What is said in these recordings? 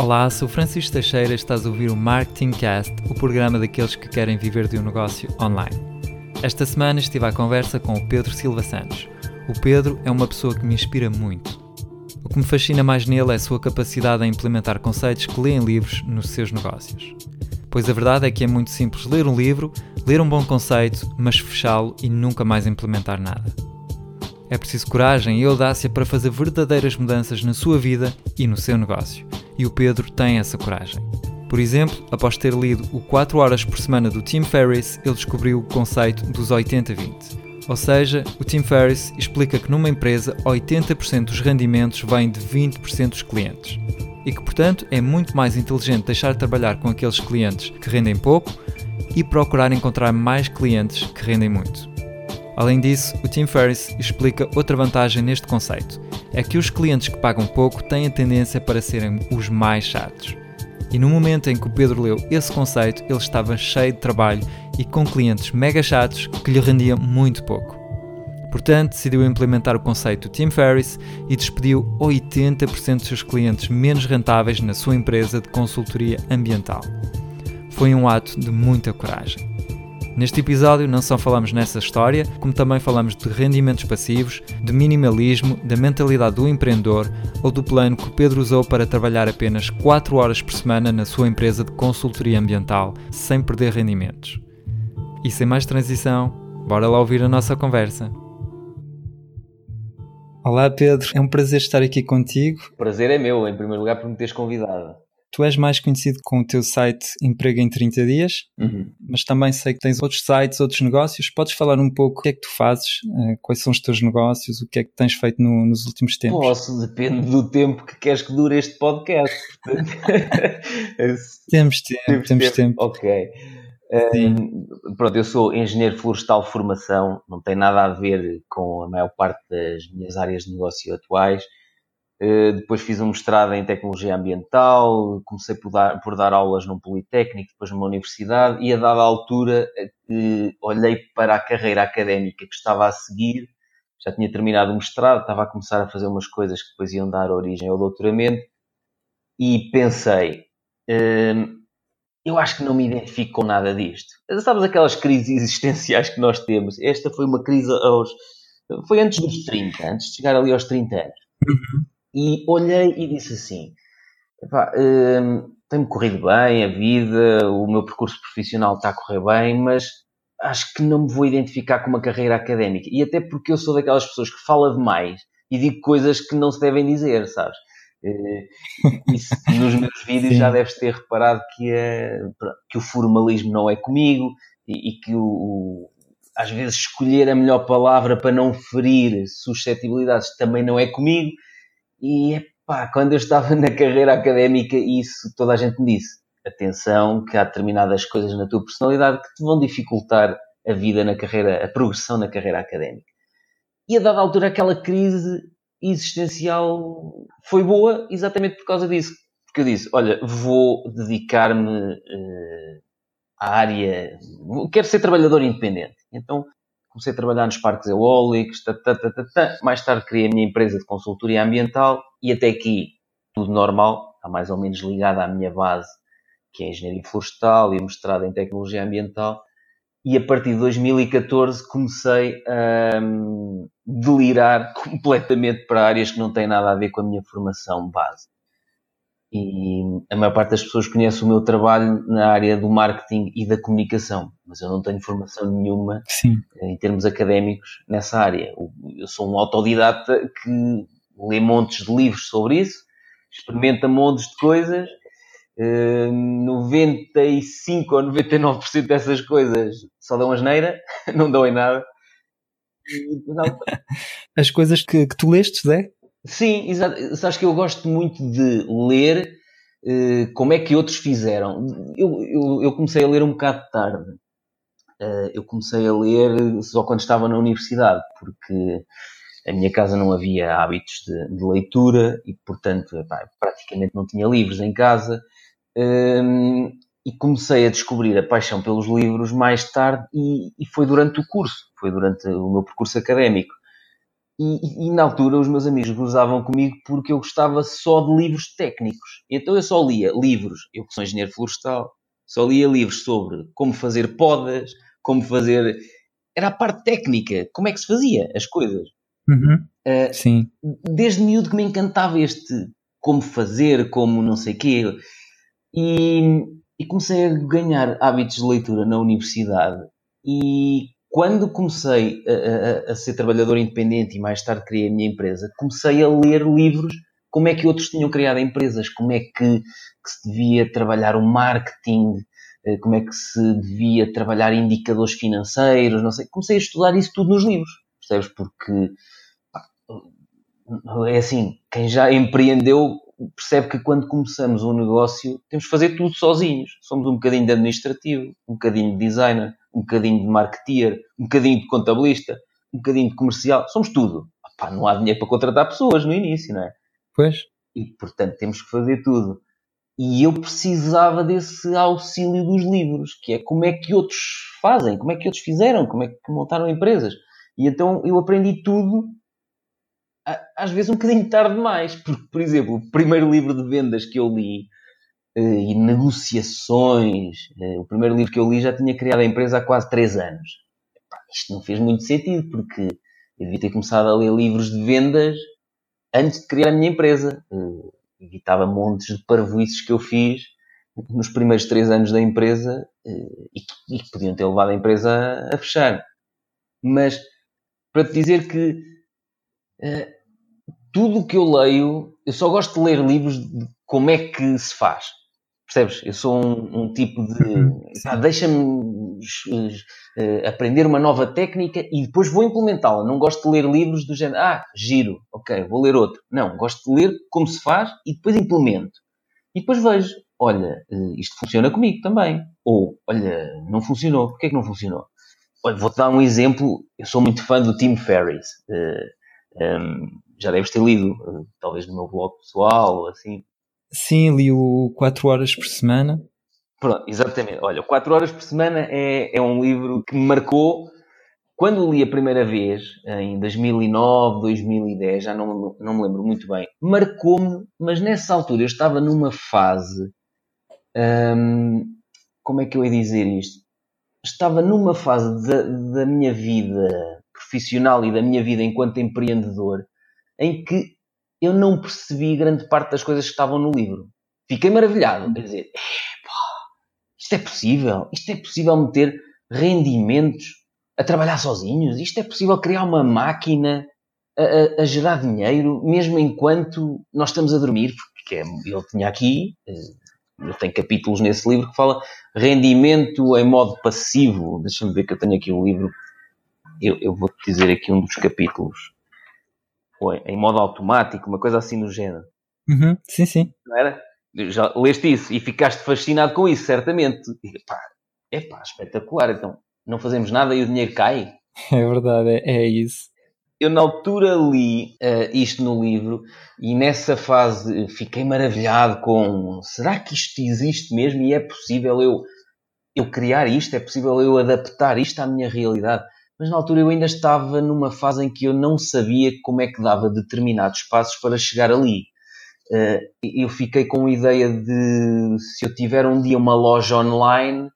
Olá, sou Francisco Teixeira e estás a ouvir o Marketing Cast, o programa daqueles que querem viver de um negócio online. Esta semana estive à conversa com o Pedro Silva Santos. O Pedro é uma pessoa que me inspira muito. O que me fascina mais nele é a sua capacidade em implementar conceitos que lê em livros nos seus negócios. Pois a verdade é que é muito simples ler um livro, ler um bom conceito, mas fechá-lo e nunca mais implementar nada. É preciso coragem e audácia para fazer verdadeiras mudanças na sua vida e no seu negócio e o Pedro tem essa coragem. Por exemplo, após ter lido o 4 horas por semana do Tim Ferriss, ele descobriu o conceito dos 80-20. Ou seja, o Tim Ferriss explica que numa empresa 80% dos rendimentos vêm de 20% dos clientes. E que, portanto, é muito mais inteligente deixar de trabalhar com aqueles clientes que rendem pouco e procurar encontrar mais clientes que rendem muito. Além disso, o Tim Ferriss explica outra vantagem neste conceito é que os clientes que pagam pouco têm a tendência para serem os mais chatos. E no momento em que o Pedro leu esse conceito, ele estava cheio de trabalho e com clientes mega chatos que lhe rendiam muito pouco. Portanto, decidiu implementar o conceito Tim Ferriss e despediu 80% dos seus clientes menos rentáveis na sua empresa de consultoria ambiental. Foi um ato de muita coragem. Neste episódio não só falamos nessa história, como também falamos de rendimentos passivos, de minimalismo, da mentalidade do empreendedor ou do plano que o Pedro usou para trabalhar apenas 4 horas por semana na sua empresa de consultoria ambiental, sem perder rendimentos. E sem mais transição, bora lá ouvir a nossa conversa. Olá Pedro, é um prazer estar aqui contigo. O prazer é meu, em primeiro lugar, por me teres convidado. Tu és mais conhecido com o teu site Emprego em 30 Dias, uhum. mas também sei que tens outros sites, outros negócios. Podes falar um pouco o que é que tu fazes, eh, quais são os teus negócios, o que é que tens feito no, nos últimos tempos? Posso, depende do tempo que queres que dure este podcast. temos tempo, temos, temos tempo. tempo. Ok. Um, pronto, eu sou engenheiro florestal formação, não tem nada a ver com a maior parte das minhas áreas de negócio atuais. Eh, depois fiz um mestrado em Tecnologia Ambiental, comecei por dar, por dar aulas num Politécnico, depois numa universidade, e a dada altura que olhei para a carreira académica que estava a seguir, já tinha terminado o mestrado, estava a começar a fazer umas coisas que depois iam dar origem ao doutoramento, e pensei, hum, eu acho que não me identifico com nada disto. Sabes aquelas crises existenciais que nós temos? Esta foi uma crise aos... Foi antes dos 30, antes de chegar ali aos 30 anos. Uhum e olhei e disse assim: hum, tem-me corrido bem a vida, o meu percurso profissional está a correr bem, mas acho que não me vou identificar com uma carreira académica. E até porque eu sou daquelas pessoas que fala demais e digo coisas que não se devem dizer, sabes? Eh, isso, nos meus vídeos Sim. já deves ter reparado que, é, que o formalismo não é comigo e, e que o, o, às vezes escolher a melhor palavra para não ferir suscetibilidades também não é comigo. E pá, quando eu estava na carreira académica, isso toda a gente me disse. Atenção, que há determinadas coisas na tua personalidade que te vão dificultar a vida na carreira, a progressão na carreira académica. E a dada altura, aquela crise existencial foi boa exatamente por causa disso. Porque eu disse: Olha, vou dedicar-me uh, à área. Quero ser trabalhador independente. Então comecei a trabalhar nos parques eólicos, tá, tá, tá, mais tarde criei a minha empresa de consultoria ambiental e até aqui tudo normal, está mais ou menos ligado à minha base, que é engenharia florestal e mestrado em tecnologia ambiental. E a partir de 2014 comecei a um, delirar completamente para áreas que não têm nada a ver com a minha formação base e a maior parte das pessoas conhece o meu trabalho na área do marketing e da comunicação, mas eu não tenho formação nenhuma Sim. em termos académicos nessa área. Eu sou um autodidata que lê montes de livros sobre isso, experimenta montes de coisas. 95 eh, ou 99% dessas coisas só dão asneira, não dão em nada. As coisas que, que tu lestes, Zé? Sim, exato. Sabes que eu gosto muito de ler uh, como é que outros fizeram. Eu, eu, eu, comecei a ler um bocado tarde. Uh, eu comecei a ler só quando estava na universidade, porque a minha casa não havia hábitos de, de leitura e, portanto, epá, praticamente não tinha livros em casa. Um, ehm, e comecei a descobrir a paixão pelos livros mais tarde e, e, foi durante o curso, foi durante o meu percurso académico. E, e, na altura os meus amigos gozavam comigo porque eu gostava só de livros técnicos. Então eu só lia livros, eu que sou engenheiro florestal, só lia livros sobre como fazer podas, como fazer. Era a parte técnica, como é que se fazia as coisas. Uhum. Uh, Sim. Desde miúdo que me encantava este como fazer, como não sei quê. E, e comecei a ganhar hábitos de leitura na universidade. E quando comecei a, a, a, ser trabalhador independente e mais tarde criei a minha empresa, comecei a ler livros como é que outros tinham criado empresas, como é que, que se devia trabalhar o marketing, eh, como é que se devia trabalhar indicadores financeiros, não sei. Comecei a estudar isso tudo nos livros, percebes? Porque é assim, quem já empreendeu percebe que quando começamos um negócio temos que fazer tudo sozinhos. Somos um bocadinho de administrativo, um bocadinho de designer, um bocadinho de marketeer, um bocadinho de contabilista, um bocadinho de comercial. Somos tudo. Epá, não há dinheiro para contratar pessoas no início, não é? Pois. E portanto temos que fazer tudo. E eu precisava desse auxílio dos livros, que é como é que outros fazem, como é que outros fizeram, como é que montaram empresas. E então eu aprendi tudo às vezes um bocadinho tarde demais, porque, por exemplo, o primeiro livro de vendas que eu li e negociações, eh, o primeiro livro que eu li já tinha criado a empresa há quase 3 anos. Isto não fez muito sentido, porque eu devia ter começado a ler livros de vendas antes de criar a minha empresa. Eh, evitava montes de parvoices que eu fiz nos primeiros 3 anos da empresa e que podiam ter levado a empresa a fechar. Mas, para te dizer que tudo o que eu leio, eu só gosto de ler livros de como é que se faz. Percebes? Eu sou um, um tipo de. Uhum. Deixa-me uh, aprender uma nova técnica e depois vou implementá-la. Não gosto de ler livros do género, ah, giro, ok, vou ler outro. Não, gosto de ler como se faz e depois implemento. E depois vejo, olha, uh, isto funciona comigo também. Ou, olha, não funcionou. Porquê que não funcionou? Vou-te dar um exemplo. Eu sou muito fã do Tim Ferriss. Uh, um, já deves ter lido, eh, talvez no meu blog pessoal, assim. Sim, li o 4 horas por semana. Pronto, exatamente. Olha, 4 horas por semana é, é um livro que me marcou. Quando li a primeira vez, em 2009, 2010, já não, não me lembro muito bem, marcou-me, mas nessa altura eu estava numa fase. Hum, como é que eu ia dizer isto? Estava numa fase da, da minha vida profissional e da minha vida enquanto empreendedor em que eu não percebi grande parte das coisas que estavam no livro. Fiquei maravilhado. Quer dizer, isto é possível? Isto é possível meter rendimentos a trabalhar sozinhos? Isto é possível criar uma máquina a, a, a gerar dinheiro mesmo enquanto nós estamos a dormir? Porque é, ele tinha aqui, ele tem capítulos nesse livro que fala rendimento em modo passivo. Deixa-me ver que eu tenho aqui o um livro. Eu, eu vou-te dizer aqui um dos capítulos ou em modo automático, uma coisa assim no género. Uhum, sim, sim. Não era? Já leste isso e ficaste fascinado com isso, certamente. E, pá, é pá, espetacular. Então, não fazemos nada e o dinheiro cai. É verdade, é, é isso. Eu, na altura, li uh, isto no livro e nessa fase fiquei maravilhado com será que isto existe mesmo e é possível eu, eu criar isto? É possível eu adaptar isto à minha realidade? Mas na altura eu ainda estava numa fase em que eu não sabia como é que dava determinados passos para chegar ali. Eh, eu fiquei com a ideia de se eu tiver um dia uma loja online,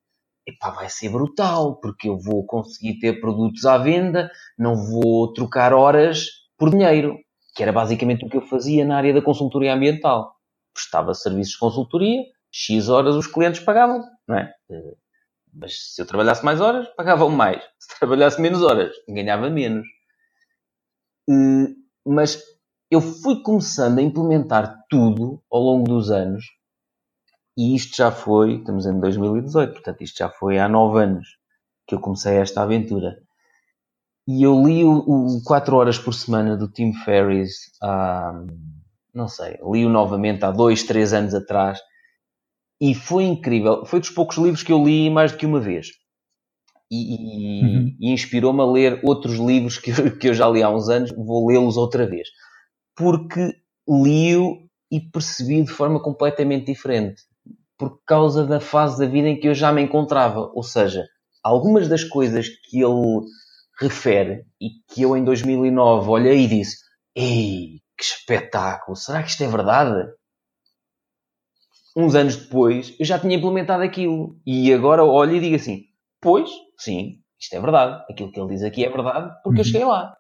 epá, vai ser brutal, porque eu vou conseguir ter produtos à venda, não vou trocar horas por dinheiro, que era basicamente o que eu fazia na área da consultoria ambiental. Prestava serviços de consultoria, X horas os clientes pagavam, não é? Mas se eu trabalhasse mais horas, pagavam mais. Se trabalhasse menos horas, ganhava menos. Mas eu fui começando a implementar tudo ao longo dos anos. E isto já foi, estamos em 2018, portanto, isto já foi há nove anos que eu comecei esta aventura. E eu li o, o 4 horas por semana do Tim Ferriss há, não sei, li-o novamente há dois, três anos atrás e foi incrível. Foi dos poucos livros que eu li mais do que uma vez. E, e, uhum. e inspirou-me a ler outros livros que eu, que eu já li há uns anos. Vou lê-los outra vez. Porque li-o e percebi de forma completamente diferente. Por causa da fase da vida em que eu já me encontrava. Ou seja, algumas das coisas que ele refere e que eu em 2009 olhei e disse: Ei, que espetáculo! Será que isto é verdade? Uns anos depois eu já tinha implementado aquilo e agora olho e digo assim: Pois, sim, isto é verdade. Aquilo que ele diz aqui é verdade porque uhum. eu cheguei lá.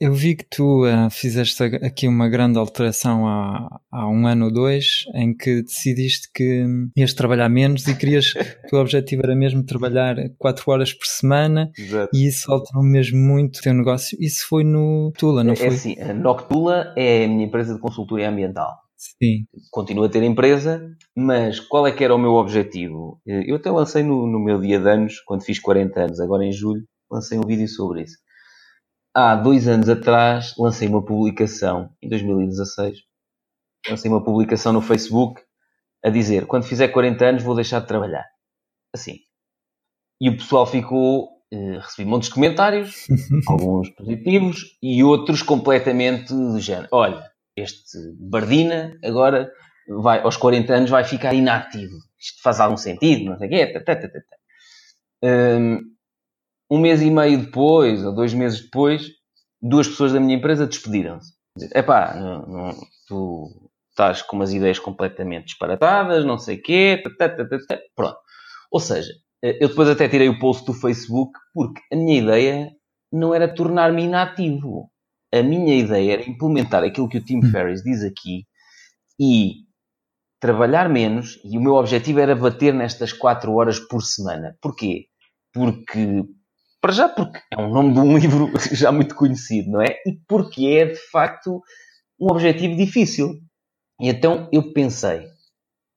Eu vi que tu uh, fizeste aqui uma grande alteração há, há um ano ou dois, em que decidiste que ias trabalhar menos e querias, o teu objetivo era mesmo trabalhar 4 horas por semana Exato. e isso alterou mesmo muito o teu negócio. Isso foi no Tula, não é, foi? É assim, a Noctula é a minha empresa de consultoria ambiental. Sim. Continuo a ter empresa, mas qual é que era o meu objetivo? Eu até lancei no, no meu dia de anos, quando fiz 40 anos, agora em julho, lancei um vídeo sobre isso há dois anos atrás lancei uma publicação, em 2016, lancei uma publicação no Facebook a dizer: quando fizer 40 anos vou deixar de trabalhar. Assim. E o pessoal ficou. Eh, recebi montes de comentários, alguns positivos e outros completamente do género. Olha, este Bardina agora vai, aos 40 anos vai ficar inativo. Isto faz algum sentido, não sei o quê. Tá, um, mês e meio depois, ou dois meses depois, duas pessoas da minha empresa despediram-se. Epá, não, não, tu estás com umas ideias completamente disparatadas, não sei o quê, pronto. Ou seja, eu depois até tirei o post do Facebook porque a minha ideia não era tornar-me inativo. A minha ideia era implementar aquilo que o Tim Ferriss diz aqui e trabalhar menos e o meu objetivo era bater nestas 4 horas por semana. Porquê? Porque para já porque é um nome de um livro já muito conhecido, não é? E porque é, de facto, um objetivo difícil. E então eu pensei,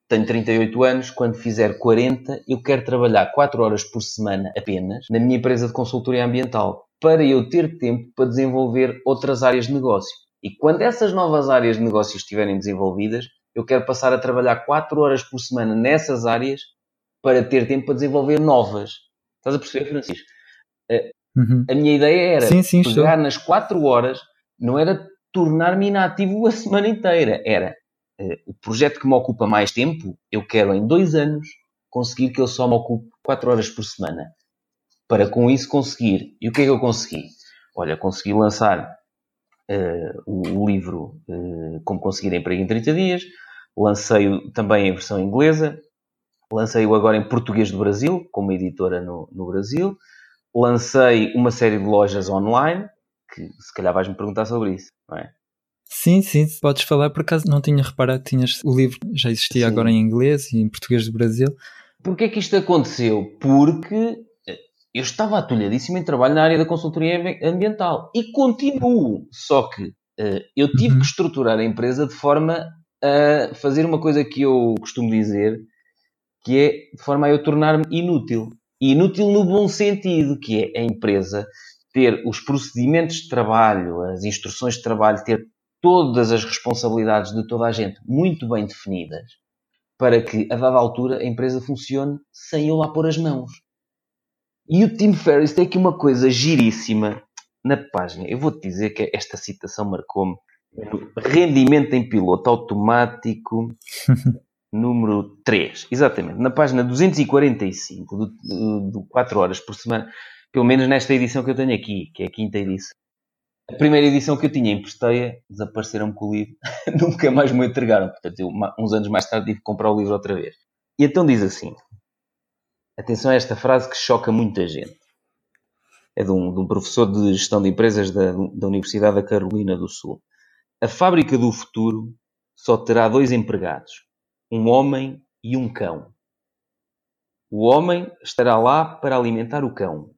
tenho 38 anos, quando fizer 40, eu quero trabalhar 4 horas por semana apenas na minha empresa de consultoria ambiental, para eu ter tempo para desenvolver outras áreas de negócio. E quando essas novas áreas de negócio estiverem desenvolvidas, eu quero passar a trabalhar 4 horas por semana nessas áreas para ter tempo para desenvolver novas. Estás a perceber, Francisco? Uhum. A minha ideia era sim, sim, pegar estou. nas 4 horas, não era tornar-me inativo a semana inteira. Era uh, o projeto que me ocupa mais tempo, eu quero em dois anos conseguir que eu só me ocupe 4 horas por semana. Para com isso conseguir. E o que é que eu consegui? Olha, consegui lançar uh, o, o, livro uh, Como Conseguir Emprego em 30 Dias, lancei-o também em versão inglesa, lancei-o agora em português do Brasil, como editora no, no Brasil, lancei uma série de lojas online, que se calhar vais-me perguntar sobre isso, não é? Sim, sim, podes falar, por acaso não tinha reparado, tinhas o livro já existia sim. agora em inglês e em português do Brasil. Porquê é que isto aconteceu? Porque eu estava atolhadíssimo em trabalho na área da consultoria ambiental e continuo, só que uh, eu tive uhum. que estruturar a empresa de forma a fazer uma coisa que eu costumo dizer, que é de forma a eu tornar-me inútil. E inútil no bom sentido, que é a empresa ter os procedimentos de trabalho, as instruções de trabalho, ter todas as responsabilidades de toda a gente muito bem definidas, para que, a dada altura, a empresa funcione sem eu lá pôr as mãos. E o Tim Ferriss tem aqui uma coisa giríssima na página. Eu vou-te dizer que esta citação marcou-me. Rendimento em piloto automático número 3, exatamente, na página 245 do, do 4 horas por semana, pelo menos nesta edição que eu tenho aqui, que é a quinta edição. A primeira edição que eu tinha em Presteia, desapareceram-me com o livro, nunca mais me entregaram. Portanto, eu, uns anos mais tarde tive que comprar o livro outra vez. E então diz assim: atenção a esta frase que choca muita gente. É de um, de um professor de gestão de empresas da, da Universidade da Carolina do Sul. A fábrica do futuro só terá dois empregados, um homem e um cão. O homem estará lá para alimentar o cão.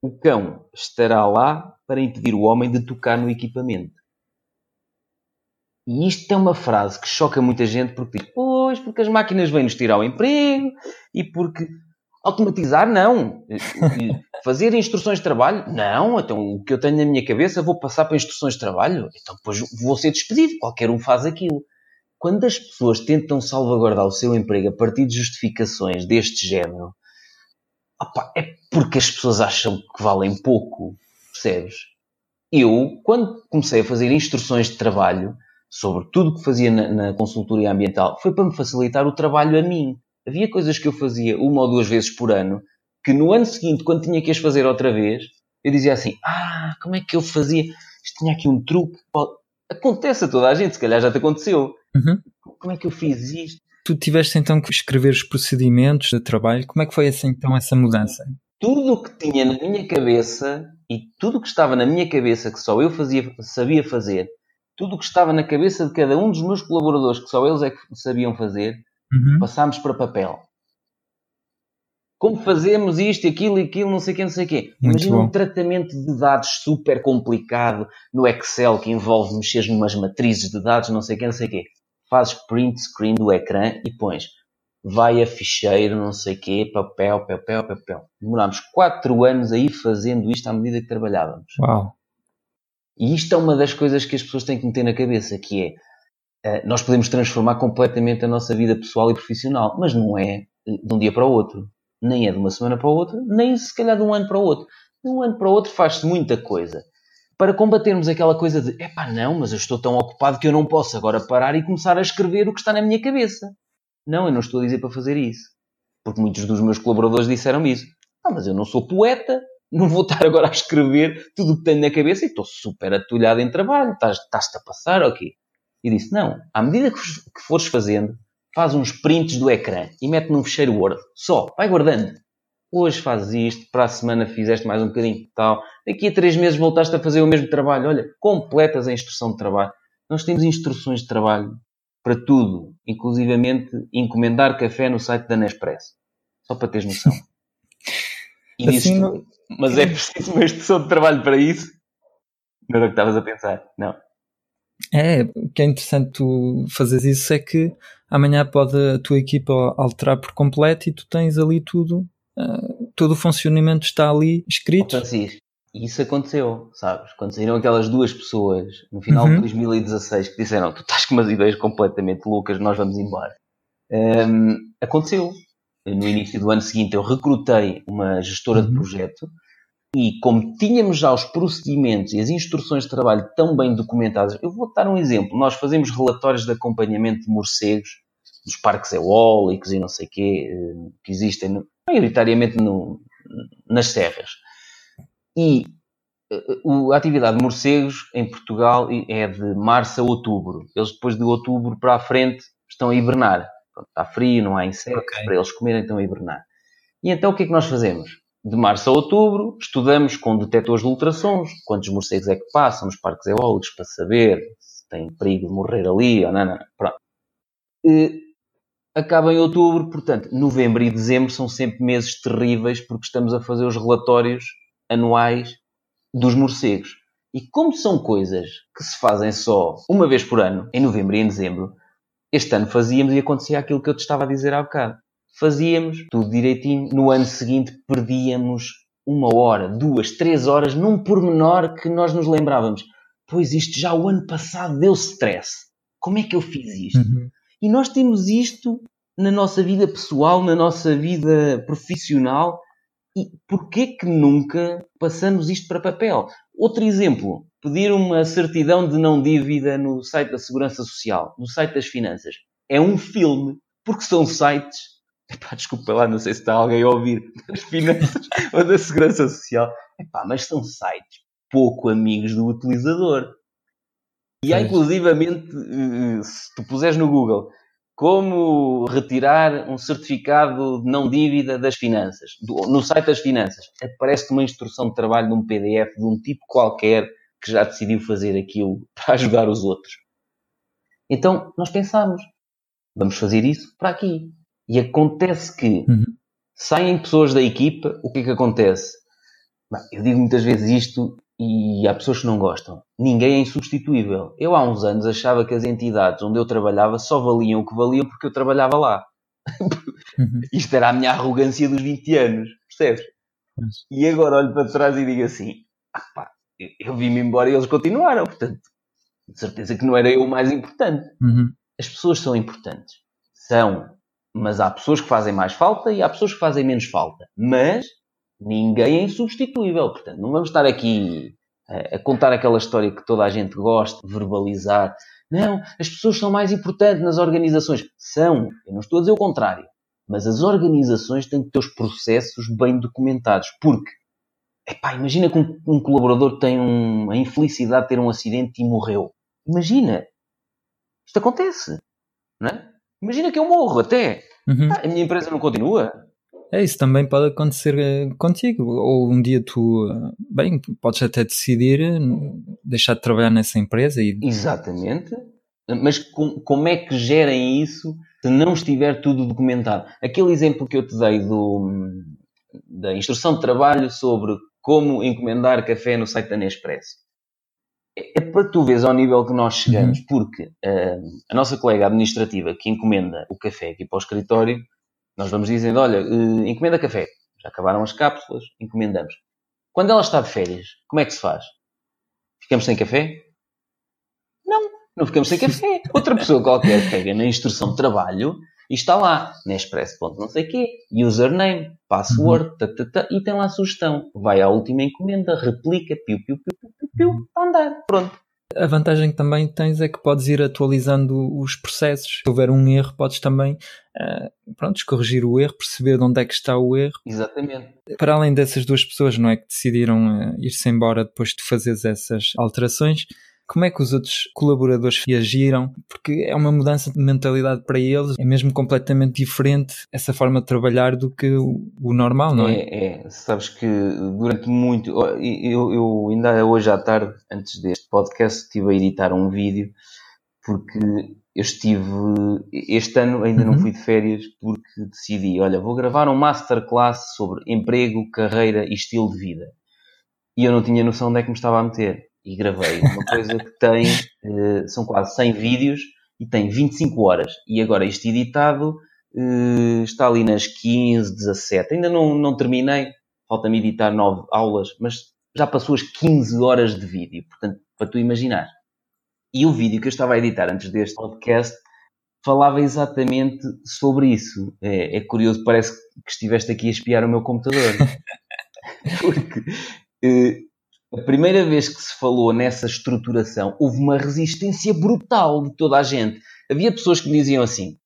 O cão estará lá para impedir o homem de tocar no equipamento. E isto é uma frase que choca muita gente porque diz, pois, porque as máquinas vêm-nos tirar o emprego e porque automatizar, não. Fazer instruções de trabalho, não. Então o que eu tenho na minha cabeça vou passar para instruções de trabalho, então depois vou ser despedido. Qualquer um faz aquilo quando as pessoas tentam salvaguardar o seu emprego a partir de justificações deste género, opa, é porque as pessoas acham que valem pouco, percebes? Eu, quando comecei a fazer instruções de trabalho sobre tudo o que fazia na, na consultoria ambiental, foi para me facilitar o trabalho a mim. Havia coisas que eu fazia uma ou duas vezes por ano, que no ano seguinte, quando tinha que as fazer outra vez, eu dizia assim: Ah, como é que eu fazia? Isto tinha aqui um truque. Acontece a toda a gente, se calhar já te aconteceu. Uhum. Como é que eu fiz isto? Tu tiveste então que escrever os procedimentos de trabalho. Como é que foi assim, então essa mudança? Tudo o que tinha na minha cabeça e tudo o que estava na minha cabeça que só eu fazia, sabia fazer, tudo o que estava na cabeça de cada um dos meus colaboradores que só eles é que sabiam fazer, uhum. passámos para papel como fazemos isto, aquilo e aquilo, não sei o quê, não sei o quê. Imagina um tratamento de dados super complicado no Excel que envolve mexer numas matrizes de dados, não sei o quê, não sei o quê. Fazes print screen do ecrã e pões vai a ficheiro, não sei o quê, papel, papel, papel. Demorámos 4 anos aí fazendo isto à medida que trabalhávamos. Uau! E isto é uma das coisas que as pessoas têm que meter na cabeça, que é, nós podemos transformar completamente a nossa vida pessoal e profissional, mas não é de um dia para o outro nem é de uma semana para a outra, nem se calhar de um ano para o outro. De um ano para o outro faz-se muita coisa. Para combatermos aquela coisa de epá, não, mas eu estou tão ocupado que eu não posso agora parar e começar a escrever o que está na minha cabeça. Não, eu não estou a dizer para fazer isso. Porque muitos dos meus colaboradores disseram isso. Ah, mas eu não sou poeta, não vou estar agora a escrever tudo o que tenho na cabeça e estou super atulhado em trabalho, estás-te a passar quê? E disse, não, à medida que fores fazendo, faz uns prints do ecrã e mete num fecheiro Word. Só, vai guardando. Hoje fazes isto, para a semana fizeste mais um bocadinho tal. Daqui a três meses voltaste a fazer o mesmo trabalho. Olha, completas a instrução de trabalho. Nós temos instruções de trabalho para tudo, inclusivamente encomendar café no site da Nespresso. Só para teres noção. E assim, mas é preciso uma instrução de trabalho para isso? Não era o que estavas a pensar, não. É, o que é interessante tu fazeres isso é que amanhã pode a tua equipa alterar por completo e tu tens ali tudo, uh, todo o funcionamento está ali escrito. Francisco, isso aconteceu, sabes? Quando saíram aquelas duas pessoas no final uhum. de 2016 que disseram tu estás com umas ideias completamente loucas, nós vamos embora. Um, aconteceu. No início do ano seguinte eu recrutei uma gestora uhum. de projeto e como tínhamos já os procedimentos e as instruções de trabalho tão bem documentadas, eu vou dar um exemplo. Nós fazemos relatórios de acompanhamento de morcegos dos parques eólicos e não sei o quê, eh, que existem maioritariamente no, nas serras. E eh, a atividade de morcegos em Portugal é de março a outubro. Eles depois de outubro para a frente estão a hibernar. está frio, não há insetos, okay. para eles comerem estão a hibernar. E então o que é que nós fazemos? De março a outubro, estudamos com detectores de ultrassons quantos morcegos é que passam nos parques eólicos para saber se tem perigo de morrer ali ou não, não, Pronto. E acaba em outubro, portanto, novembro e dezembro são sempre meses terríveis porque estamos a fazer os relatórios anuais dos morcegos. E como são coisas que se fazem só uma vez por ano, em novembro e em dezembro, este ano fazíamos e acontecia aquilo que eu te estava a dizer há bocado fazíamos tudo direitinho. No ano seguinte perdíamos uma hora, duas, três horas num pormenor que nós nos lembrávamos. Pois isto já o ano passado deu stress. Como é que eu fiz isto? Uhum. E nós temos isto na nossa vida pessoal, na nossa vida profissional. E porquê que nunca passamos isto para papel? Outro exemplo, pedir uma certidão de não dívida no site da Segurança Social, no site das Finanças. É um filme, porque são sites Epá, desculpa lá, não sei se está alguém a ouvir das finanças ou da segurança social. Epá, mas são sites pouco amigos do utilizador. E há inclusivamente, eh, se tu puseres no Google como retirar um certificado de não dívida das finanças, no site das finanças, aparece-te uma instrução de trabalho de um PDF de um tipo qualquer que já decidiu fazer aquilo para ajudar os outros. Então, nós pensamos, vamos fazer isso para aqui. E acontece que uhum. saem pessoas da equipa, o que é que acontece? eu digo muitas vezes isto e há pessoas que não gostam. Ninguém é insubstituível. Eu há uns anos achava que as entidades onde eu trabalhava só valiam o que valiam porque eu trabalhava lá. Uhum. Isto era a minha arrogância dos 20 anos, percebes? Uhum. E agora olho para trás e digo assim: ah, pá, eu, eu vim-me embora e eles continuaram, portanto, de certeza que não era eu o mais importante. Uhum. As pessoas são importantes. São mas há pessoas que fazem mais falta e há pessoas que fazem menos falta. Mas ninguém é insubstituível. Portanto, não vamos estar aqui a, a contar aquela história que toda a gente gosta, verbalizar. Não, as pessoas são mais importantes nas organizações. São. Eu não estou a dizer o contrário. Mas as organizações têm que ter os processos bem documentados. Porque Epá, imagina que um, um colaborador tem um, a infelicidade de ter um acidente e morreu. Imagina. Isto acontece. Não é? Imagina que eu morro até. Uhum. Ah, a minha empresa não continua. É, isso também pode acontecer eh, contigo. Ou um dia tu, eh, bem, podes até decidir eh, deixar de trabalhar nessa empresa e. Exatamente. Mas com, como é que gerem isso se não estiver tudo documentado? Aquele exemplo que eu te dei do, da instrução de trabalho sobre como encomendar café no site da Nespresso. É, é para tu veres ao nível que nós chegamos, uhum. porque uh, a nossa colega administrativa que encomenda o café aqui para o escritório, nós vamos dizendo, olha, uh, encomenda café. Já acabaram as cápsulas, encomendamos. Quando ela está de férias, como é que se faz? Ficamos sem café? Não, não ficamos sem café. Outra pessoa qualquer pega na instrução de trabalho e está lá, Nespresso não sei quê, username, password, uhum. e tem lá a sugestão. Vai à última encomenda, replica, piu, piu, piu, piu, piu, piu, andar, pronto. A vantagem que também tens é que podes ir atualizando os processos. Se houver um erro, podes também uh, pronto, corrigir o erro, perceber de onde é que está o erro. Exatamente. Para além dessas duas pessoas, não é que decidiram uh, ir-se embora depois de fazeres essas alterações, como é que os outros colaboradores reagiram? Porque é uma mudança de mentalidade para eles, é mesmo completamente diferente essa forma de trabalhar do que o, normal, não é? É, é. Sabes que durante muito. Eu, eu ainda hoje à tarde, antes deste podcast, estive a editar um vídeo porque eu estive. Este ano ainda uhum. não fui de férias porque decidi: olha, vou gravar um masterclass sobre emprego, carreira e estilo de vida. E eu não tinha noção onde é que me estava a meter e gravei uma coisa que tem, uh, são quase 100 vídeos e tem 25 horas. E agora este editado uh, está ali nas 15, 17. Ainda não, não terminei, falta-me editar 9 aulas, mas já passou as 15 horas de vídeo. Portanto, para tu imaginar. E o vídeo que eu estava a editar antes deste podcast falava exatamente sobre isso. É, é curioso, parece que estiveste aqui a espiar o meu computador. Porque uh, a primeira vez que se falou nessa estruturação, houve uma resistência brutal de toda a gente. Havia pessoas que me diziam assim: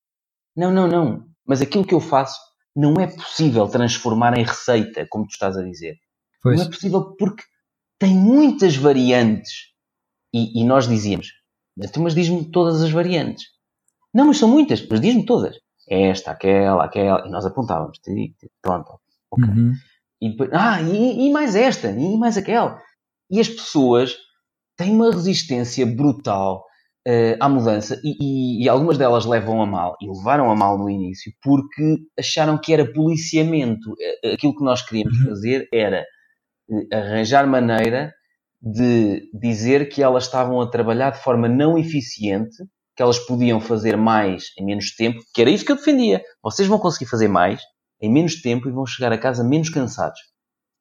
não, não, não, mas aquilo que eu faço não é possível transformar em receita, como tu estás a dizer. Pois. Não é possível porque tem muitas variantes. E, e nós dizíamos: então, mas diz-me todas as variantes. Não, mas são muitas, mas diz-me todas. Esta, aquela, aquela. E nós apontávamos. Pronto, ok. Uhum. E depois, ah, e, e mais esta, e mais aquela. E as pessoas têm uma resistência brutal uh, à mudança e, e, e, algumas delas levam a mal e levaram a mal no início porque acharam que era policiamento. Eh, aquilo que nós queríamos uhum. fazer era arranjar maneira de dizer que elas estavam a trabalhar de forma não eficiente, que elas podiam fazer mais em menos tempo, que era isso que eu defendia. Vocês vão conseguir fazer mais em menos tempo e vão chegar a casa menos cansados.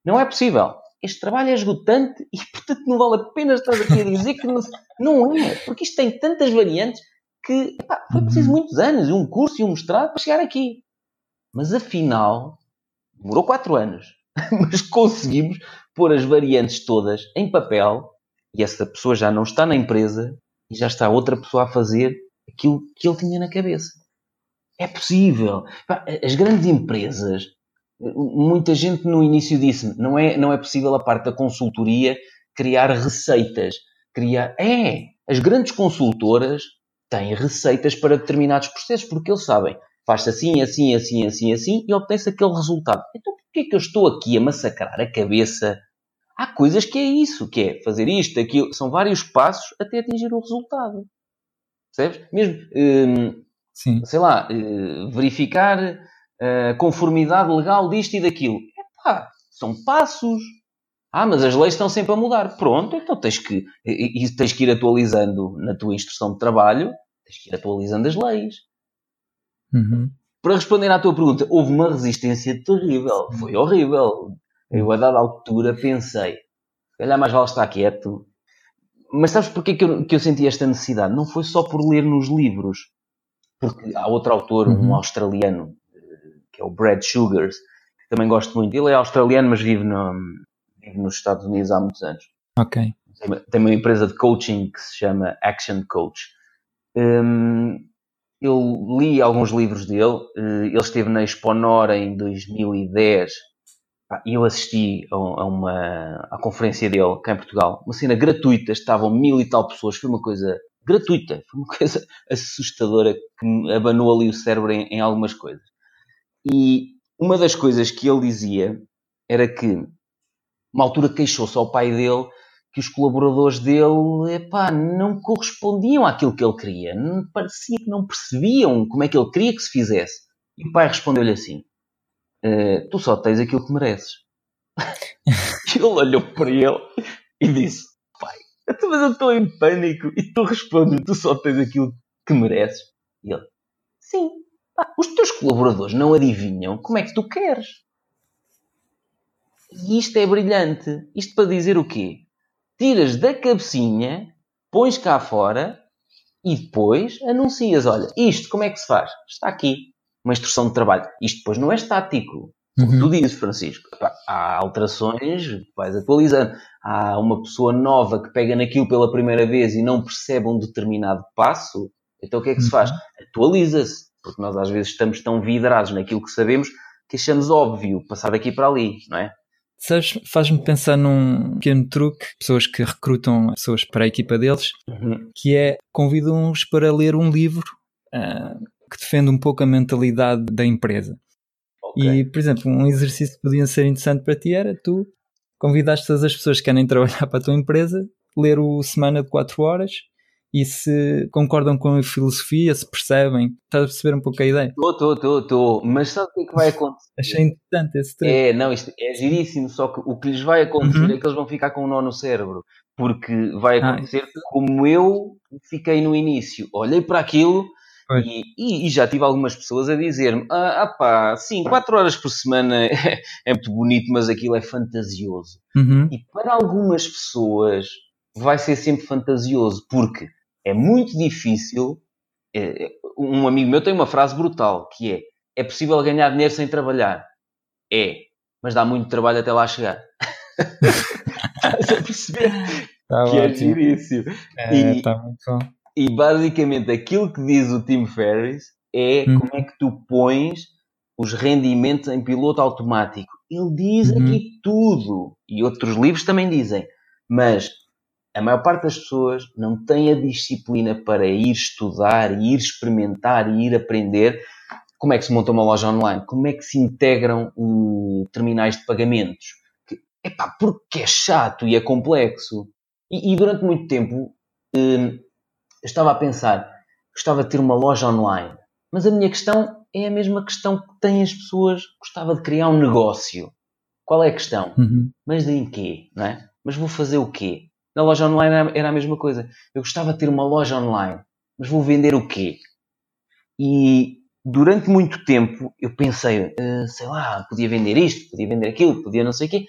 Não é possível este trabalho é esgotante e, portanto, não vale a pena estar aqui a dizer que não, não é, porque isto tem tantas variantes que epá, foi preciso uhum. muitos anos, um curso e um mestrado para chegar aqui. Mas afinal, demorou quatro anos, mas conseguimos pôr as variantes todas em papel e essa pessoa já não está na empresa e já está outra pessoa a fazer aquilo que ele tinha na cabeça. É possível. As grandes empresas muita gente no início disse não é, não é possível a parte da consultoria criar receitas. Criar... É! As grandes consultoras têm receitas para determinados processos, porque eles sabem, faz-se assim, assim, assim, assim, assim, e obtém-se aquele resultado. Então porquê é que eu estou aqui a massacrar a cabeça? Há coisas que é isso, que é fazer isto, aquilo. São vários passos até atingir o resultado. Percebes? Mesmo, hum, sei lá, hum, verificar uh, conformidade legal disto e daquilo. Epá, são passos. Ah, mas as leis estão sempre a mudar. Pronto, então tens que, e, e tens que ir atualizando na tua instrução de trabalho, tens que ir atualizando as leis. Uhum. Para responder à tua pergunta, houve uma resistência terrível. Foi horrível. Eu, a dada altura, pensei, se calhar mais vale estar quieto. Mas sabes porquê que eu, que eu senti esta necessidade? Não foi só por ler nos livros. Porque há outro autor, uhum. um australiano, que é o Brad Sugars, que também gosto muito. Ele é australiano, mas vive, no, vive nos Estados Unidos há muitos anos. Ok. Tem, uma empresa de coaching que se chama Action Coach. Um, eu li alguns livros dele. Uh, ele esteve na Exponor em 2010 E eu assisti a, uma à conferência dele cá em Portugal, uma cena gratuita, estavam mil e tal pessoas, foi uma coisa gratuita, foi uma coisa assustadora que me abanou ali o cérebro em, em algumas coisas. E uma das coisas que ele dizia era que, uma altura, queixou-se ao pai dele que os colaboradores dele epá, não correspondiam àquilo que ele queria. Parecia que não percebiam como é que ele queria que se fizesse. E o pai respondeu-lhe assim: uh, Tu só tens aquilo que mereces. ele olhou para ele e disse: Pai, mas eu estou em pânico. E tu respondes: Tu só tens aquilo que mereces. E ele: Sim. Pá, os teus colaboradores não adivinham como é que tu queres. E isto é brilhante. Isto para dizer o quê? Tiras da cabecinha, pões cá fora e depois anuncias: olha, isto como é que se faz? Está aqui. Uma instrução de trabalho. Isto depois não é estático. Uhum. Tu dizes, Francisco, há alterações, vais atualizando. Há uma pessoa nova que pega naquilo pela primeira vez e não percebe um determinado passo. Então o que é que se faz? Uhum. Atualiza-se. Porque nós às vezes estamos tão vidrados naquilo que sabemos que achamos óbvio passar daqui para ali, não é? Sabes, faz-me pensar num pequeno truque, pessoas que recrutam pessoas para a equipa deles, uhum. que é convidam-os para ler um livro uh, que defende um pouco a mentalidade da empresa. Okay. E, por exemplo, um exercício que podia ser interessante para ti era tu convidaste todas as pessoas que querem trabalhar para a tua empresa, ler o Semana de 4 Horas e se concordam com a filosofia, se percebem. Estás a perceber um pouco a ideia? Estou, estou, estou, estou. Mas sabe o que é que vai acontecer? Achei interessante esse trecho. É, não, isto é giríssimo, só que o que lhes vai acontecer uhum. é que eles vão ficar com um nó no cérebro. Porque vai acontecer ah, como eu fiquei no início. Olhei para aquilo e, e, e, já tive algumas pessoas a dizer-me: ah, ah pá, sim, 4 horas por semana é, é, muito bonito, mas aquilo é fantasioso. Uhum. E para algumas pessoas vai ser sempre fantasioso, porque é muito difícil. É, um amigo meu tem uma frase brutal que é: é possível ganhar dinheiro sem trabalhar? É, mas dá muito trabalho até lá chegar. Estás a perceber? Tá que é ótimo. é giríssimo. É, e, tá muito bom. e basicamente aquilo que diz o Tim Ferriss é hum. como é que tu pões os rendimentos em piloto automático. Ele diz uhum. aqui tudo. E outros livros também dizem. Mas a maior parte das pessoas não tem a disciplina para ir estudar, ir experimentar e ir aprender como é que se monta uma loja online, como é que se integram uh, terminais de pagamentos. Que, epá, porque é chato e é complexo. E, e durante muito tempo eu estava a pensar, gostava de ter uma loja online. Mas a minha questão é a mesma questão que têm as pessoas, gostava de criar um negócio. Qual é a questão? Uhum. Mas em quê? Não é? Mas vou fazer o quê? Na loja online era a mesma coisa. Eu gostava de ter uma loja online, mas vou vender o quê? E durante muito tempo eu pensei, uh, sei lá, podia vender isto, podia vender aquilo, podia não sei o quê.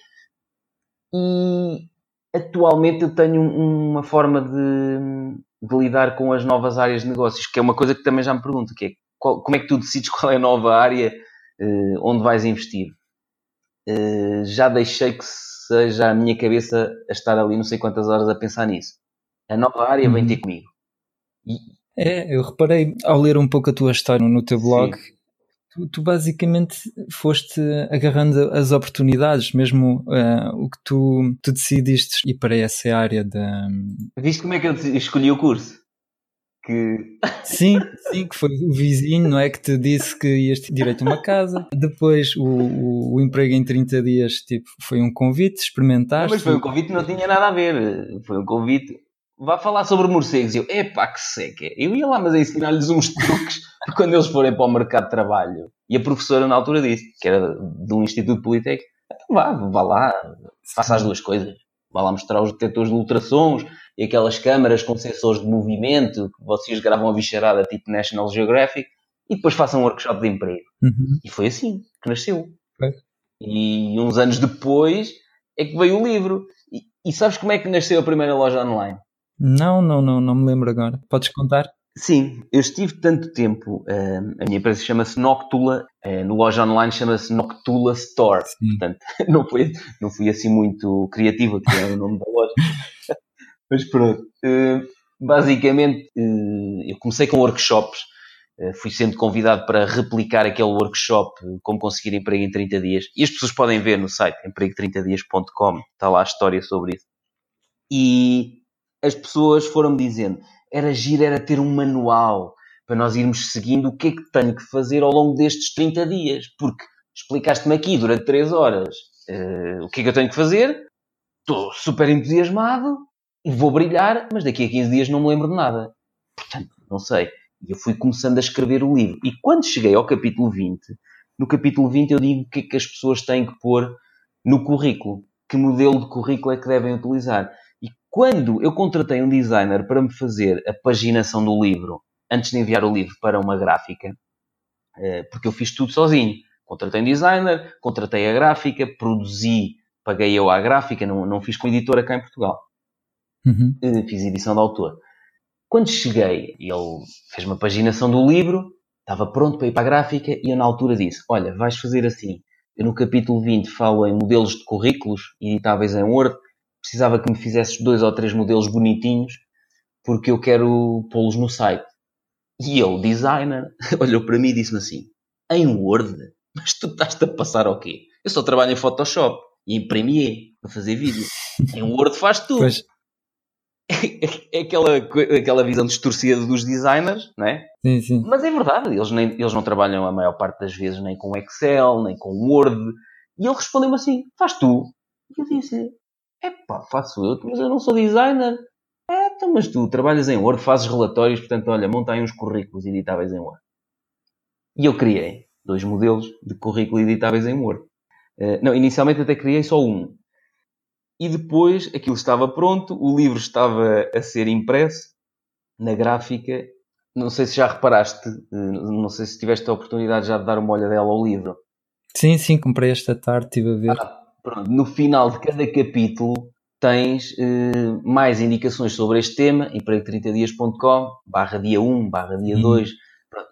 E atualmente eu tenho uma forma de, de, lidar com as novas áreas de negócios, que é uma coisa que também já me pergunto, que é qual, como é que tu decides qual é a nova área uh, onde vais investir? Uh, já deixei que seja a minha cabeça a estar ali não sei quantas horas a pensar nisso. A nova área uhum. vem ter comigo. E... É, eu reparei ao ler um pouco a tua história no teu blog, tu, tu, basicamente foste agarrando as oportunidades, mesmo uh, o que tu, tu decidiste ir para essa área da. Viste como é que eu escolhi o curso? Que. Sim, sim, que foi o vizinho, não é? Que te disse que ias ter direito a uma casa. Depois o, o, o, emprego em 30 dias, tipo, foi um convite, experimentaste. Mas foi um convite que não tinha nada a ver. Foi um convite. Vá falar sobre morcegos. E eu, epá, que seca. Eu ia lá, mas a ensinar-lhes uns truques para quando eles forem para o mercado de trabalho. E a professora na altura disse, que era de um instituto politécnico, então vá, vá lá, faça as duas coisas. Vá lá mostrar os detectores de ultrassons, e aquelas câmaras com sensores de movimento que vocês gravam a bicharada tipo National Geographic e depois façam um workshop de emprego. Uhum. E foi assim que nasceu. É. E uns anos depois é que veio o livro. E, e, sabes como é que nasceu a primeira loja online? Não, não, não, não me lembro agora. Podes contar? Sim, eu estive tanto tempo, uh, a minha empresa chama-se Noctula, uh, no loja online chama-se Noctula Store, Sim. portanto não fui, não fui assim muito criativo, que é o nome da loja, Mas pronto, uh, basicamente uh, eu comecei com workshops. Uh, fui sendo convidado para replicar aquele workshop, como conseguir emprego em 30 dias. E as pessoas podem ver no site emprego30dias.com, está lá a história sobre isso. E as pessoas foram-me dizendo, era giro, era ter um manual para nós irmos seguindo o que é que tenho que fazer ao longo destes 30 dias, porque explicaste-me aqui durante 3 horas uh, o que é que eu tenho que fazer, estou super entusiasmado vou brilhar, mas daqui a 15 dias não me lembro de nada. Portanto, não sei. E eu fui começando a escrever o livro. E quando cheguei ao capítulo 20, no capítulo 20 eu digo o que é que as pessoas têm que pôr no currículo. Que modelo de currículo é que devem utilizar. E quando eu contratei um designer para me fazer a paginação do livro, antes de enviar o livro para uma gráfica, eh, porque eu fiz tudo sozinho. Contratei um designer, contratei a gráfica, produzi, paguei eu à gráfica, não, não fiz com editora cá em Portugal. Uhum. Fiz edição de autor. Quando cheguei, ele fez uma paginação do livro, estava pronto para ir para a gráfica e eu na altura disse, olha, vais fazer assim, eu no capítulo 20 falo em modelos de currículos editáveis em Word, precisava que me fizesses dois ou três modelos bonitinhos, porque eu quero pô-los no site. E ele, designer, olhou para mim e disse-me assim, em Word? Mas tu estás a passar ao quê? Eu só trabalho em Photoshop e em Premiere para fazer vídeo. Em Word faz tudo. Pois. É, aquela, aquela visão distorcida dos designers, não é? Sim, sim. Mas é verdade, eles, nem, eles não trabalham a maior parte das vezes nem com Excel, nem com Word. E ele respondeu-me assim: faz tu. E eu disse: é pá, faço eu, mas eu não sou designer. É, então, mas tu trabalhas em Word, fazes relatórios, portanto, olha, monta aí uns currículos editáveis em Word. E eu criei dois modelos de currículo editáveis em Word. Uh, não, inicialmente até criei só um. E depois aquilo estava pronto, o livro estava a ser impresso na gráfica. Não sei se já reparaste, uh, não sei se tiveste a oportunidade já de dar uma olhadela ao livro. Sim, sim, comprei esta tarde, estive a ver. Ah, pronto. No final de cada capítulo tens uh, mais indicações sobre este tema, emprego30dias.com, barra dia 1, barra dia 2,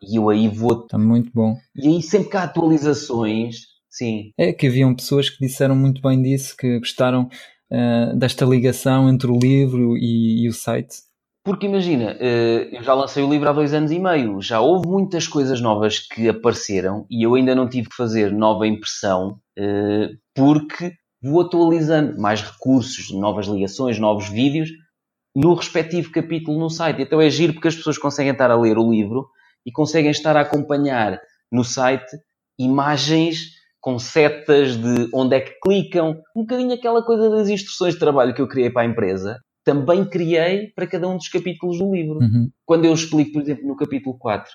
e eu aí vou... Está muito bom. E aí sempre que há atualizações, sim. É que haviam pessoas que disseram muito bem disso, que gostaram uh, desta ligação entre o livro e, e o site. Porque imagina, uh, eu já lancei o livro há dois anos e meio, já houve muitas coisas novas que apareceram e eu ainda não tive que fazer nova impressão porque vou atualizando mais recursos, novas ligações, novos vídeos no respectivo capítulo no site. Então é giro porque as pessoas conseguem estar a ler o livro e conseguem estar a acompanhar no site imagens com setas de onde é que clicam, um bocadinho aquela coisa das instruções de trabalho que eu criei para a empresa, também criei para cada um dos capítulos do livro. Uhum. Quando eu explico, por exemplo, no capítulo 4,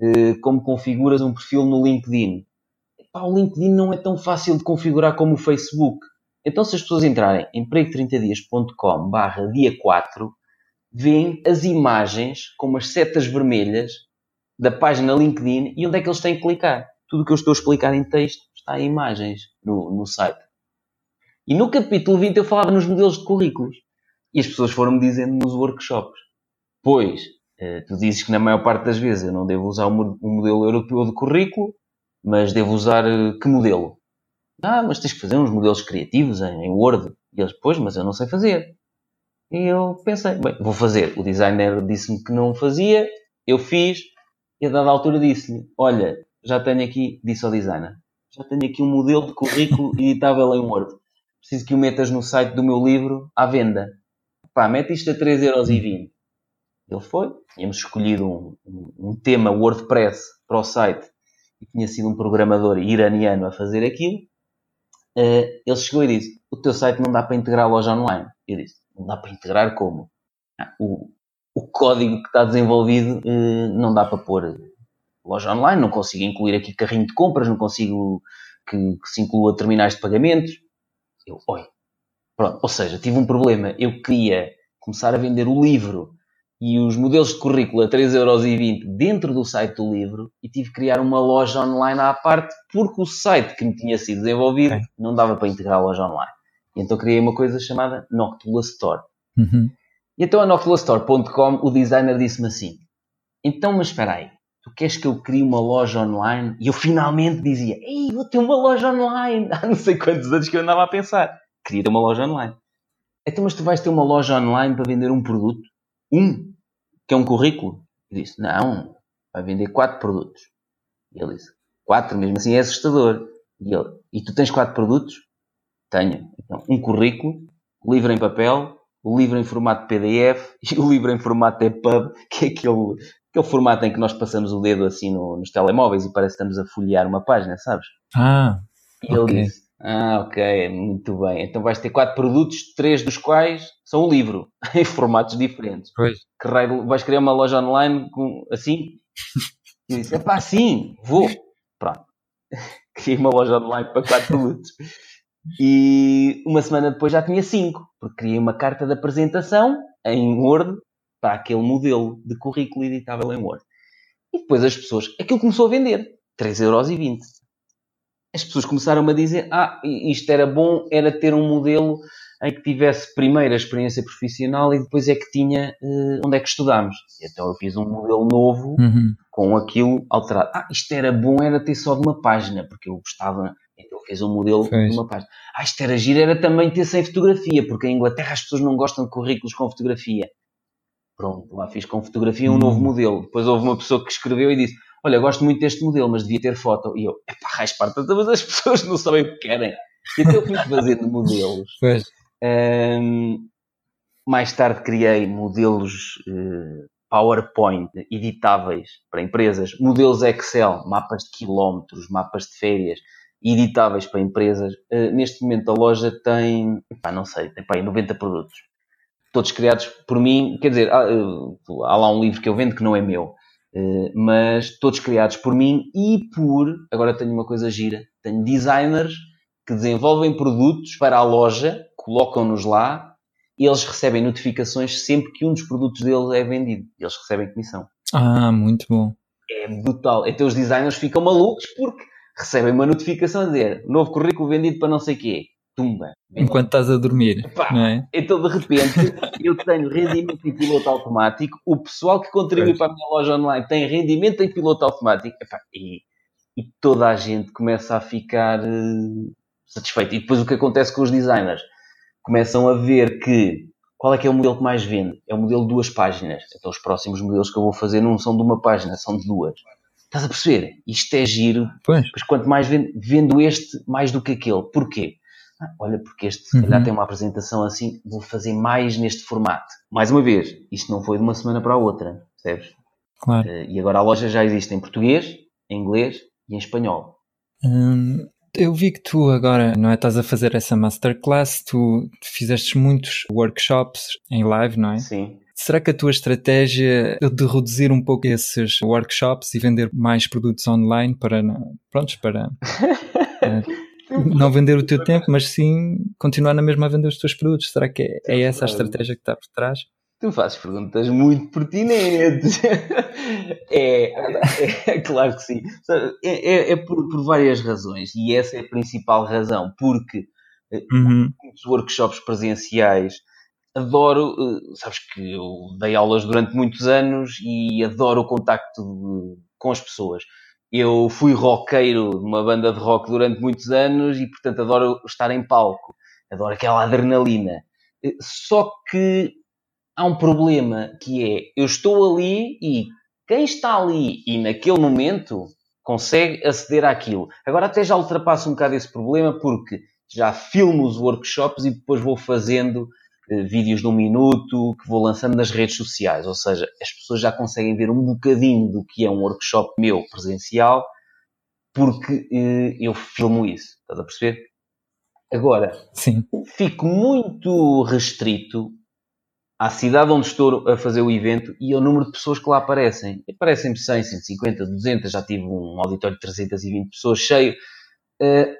eh, como configuras um perfil no LinkedIn, pá, o LinkedIn não é tão fácil de configurar como o Facebook. Então, se as pessoas entrarem em emprego30dias.com barra dia 4, veem as imagens com umas setas vermelhas da página LinkedIn e onde é que eles têm que clicar. Tudo o que eu estou a explicar em texto em imagens no, no site. E no capítulo 20 eu falava nos modelos de currículos. E as pessoas foram-me dizendo nos workshops. Pois, eh, tu dizes que na maior parte das vezes eu não devo usar um modelo europeu de currículo, mas devo usar eh, que modelo? Ah, mas tens que fazer uns modelos criativos em Word. E eles, pois, mas eu não sei fazer. E eu pensei, bem, vou fazer. O designer disse-me que não fazia, eu fiz, e a dada altura disse-lhe, olha, já tenho aqui, disse ao designer, já tenho aqui um modelo de currículo editável em Word. Preciso que o metas no site do meu livro à venda. Pá, mete isto a 3,20€. Ele foi, tínhamos escolhido um, um, um tema WordPress para o site e tinha sido um programador iraniano a fazer aquilo, uh, ele chegou e disse: O teu site não dá para integrar a loja online. Eu disse: Não dá para integrar como? Ah, o, o código que está desenvolvido uh, não dá para pôr loja online, não consigo incluir aqui carrinho de compras, não consigo que, que se inclua terminais de pagamentos. Eu, oi. Pronto, ou seja, tive um problema. Eu queria começar a vender o livro e os modelos de currículo a 3,20€ dentro do site do livro e tive que criar uma loja online à parte porque o site que me tinha sido desenvolvido okay. não dava para integrar a loja online. E então criei uma coisa chamada Noctula Store. Uhum. E então a noctulastore.com o designer disse-me assim, então mas espera aí, tu queres que eu crie uma loja online? E eu finalmente dizia, ei, vou ter uma loja online! Há não sei quantos anos que eu andava a pensar, queria ter uma loja online. Então mas tu vais ter uma loja online para vender um produto? Um, que é um currículo. Eu disse, não, vai vender quatro produtos. E ele disse, quatro, mesmo assim é assustador. E ele, e tu tens quatro produtos? Tenho. Então, um currículo, livro em papel, o livro em formato PDF e o livro em formato EPUB, que é aquele, aquele formato em que nós passamos o dedo assim no, nos telemóveis e parece que estamos a folhear uma página, sabes? Ah, E ele ok. disse, ah, ok, muito bem. Então vais ter quatro produtos, três dos quais são o livro, em formatos diferentes. Pois. Que raio, vais criar uma loja online com, assim? E eu disse, é pá, sim, vou. Pronto. Criei uma loja online para quatro produtos. E uma semana depois já tinha cinco, porque criei uma carta de apresentação em Word para aquele modelo de currículo editável em Word. E depois as pessoas, aquilo começou a vender, 3,20€. As pessoas começaram a dizer, ah, isto era bom, era ter um modelo em que tivesse primeiro a experiência profissional e depois é que tinha eh, onde é que estudámos. E então eu fiz um modelo novo Uhum. com aquilo alterado. Ah, isto era bom, era ter só de uma página, porque eu gostava, então fez um modelo Pois. de uma página. Ah, isto era giro, era também ter sem fotografia, porque em Inglaterra as pessoas não gostam de currículos com fotografia. Pronto, lá fiz com fotografia um Hum. novo modelo. Depois houve uma pessoa que escreveu e disse, olha, gosto muito deste modelo, mas devia ter foto. E eu, epá, raiz parte, mas as pessoas não sabem o que querem. E então eu fui fazendo modelos. Pois. Ahm, mais tarde criei modelos eh, PowerPoint editáveis para empresas, modelos Excel, mapas de quilómetros, mapas de férias, editáveis para empresas. Eh, neste momento a loja tem, não sei, tem pá, aí 90 produtos. Todos criados por mim, quer dizer, há, eh, há lá um livro que eu vendo que não é meu, eh, mas todos criados por mim e por, agora tenho uma coisa gira, tenho designers que desenvolvem produtos para a loja, colocam-nos lá e eles recebem notificações sempre que um dos produtos deles é vendido. Eles recebem comissão. Ah, muito bom. É brutal. Então os designers ficam malucos porque recebem uma notificação a dizer novo currículo vendido para não sei quê. Tumba. Enquanto estás a dormir, Pá. não é? Então, de repente, eu tenho rendimento em piloto automático, o pessoal que contribui Pois. para a minha loja online tem rendimento em piloto automático, Epá, e, e toda a gente começa a ficar eh, satisfeita. E depois o que acontece com os designers? Começam a ver que qual é que é o modelo que mais vende? É o modelo de duas páginas. Então os próximos modelos que eu vou fazer não são de uma página, são de duas. Estás a perceber? Isto é giro, Pois. mas quanto mais vendo, vendo este, mais do que aquele. Porquê? Ah, olha, porque este se calhar Uhum. tem uma apresentação assim, vou fazer mais neste formato. Mais uma vez, isto não foi de uma semana para a outra, percebes? Claro. Eh, E agora a loja já existe em português, em inglês e em espanhol. Hum, eu vi que tu agora, não é? Estás a fazer essa masterclass, tu fizeste muitos workshops em live, não é? Sim. Será que a tua estratégia é de reduzir um pouco esses workshops e vender mais produtos online para, prontos, para eh, não vender o teu tempo, mas sim continuar na mesma a vender os teus produtos? Será que é, é essa a estratégia que está por trás? Tu fazes perguntas muito pertinentes. é, é, claro que sim. É, é- é por, por várias razões. E essa é a principal razão. Porque Uhum. muitos workshops presenciais. Adoro, eh, sabes que eu dei aulas durante muitos anos e adoro o contacto de- com as pessoas. Eu fui roqueiro de uma banda de rock durante muitos anos e, portanto, adoro estar em palco. Adoro aquela adrenalina. Eh, Só que há um problema que é, eu estou ali e quem está ali e naquele momento consegue aceder àquilo. Agora até já ultrapasso um bocado esse problema porque já filmo os workshops e depois vou fazendo vídeos de um minuto que vou lançando nas redes sociais. Ou seja, as pessoas já conseguem ver um bocadinho do que é um workshop meu presencial porque eh, eu filmo isso. Estás a perceber? Agora, Sim. fico muito restrito à cidade onde estou a fazer o evento e ao número de pessoas que lá aparecem. Aparecem-me 100, 150, 200, já tive um auditório de 320 pessoas cheio. Eh,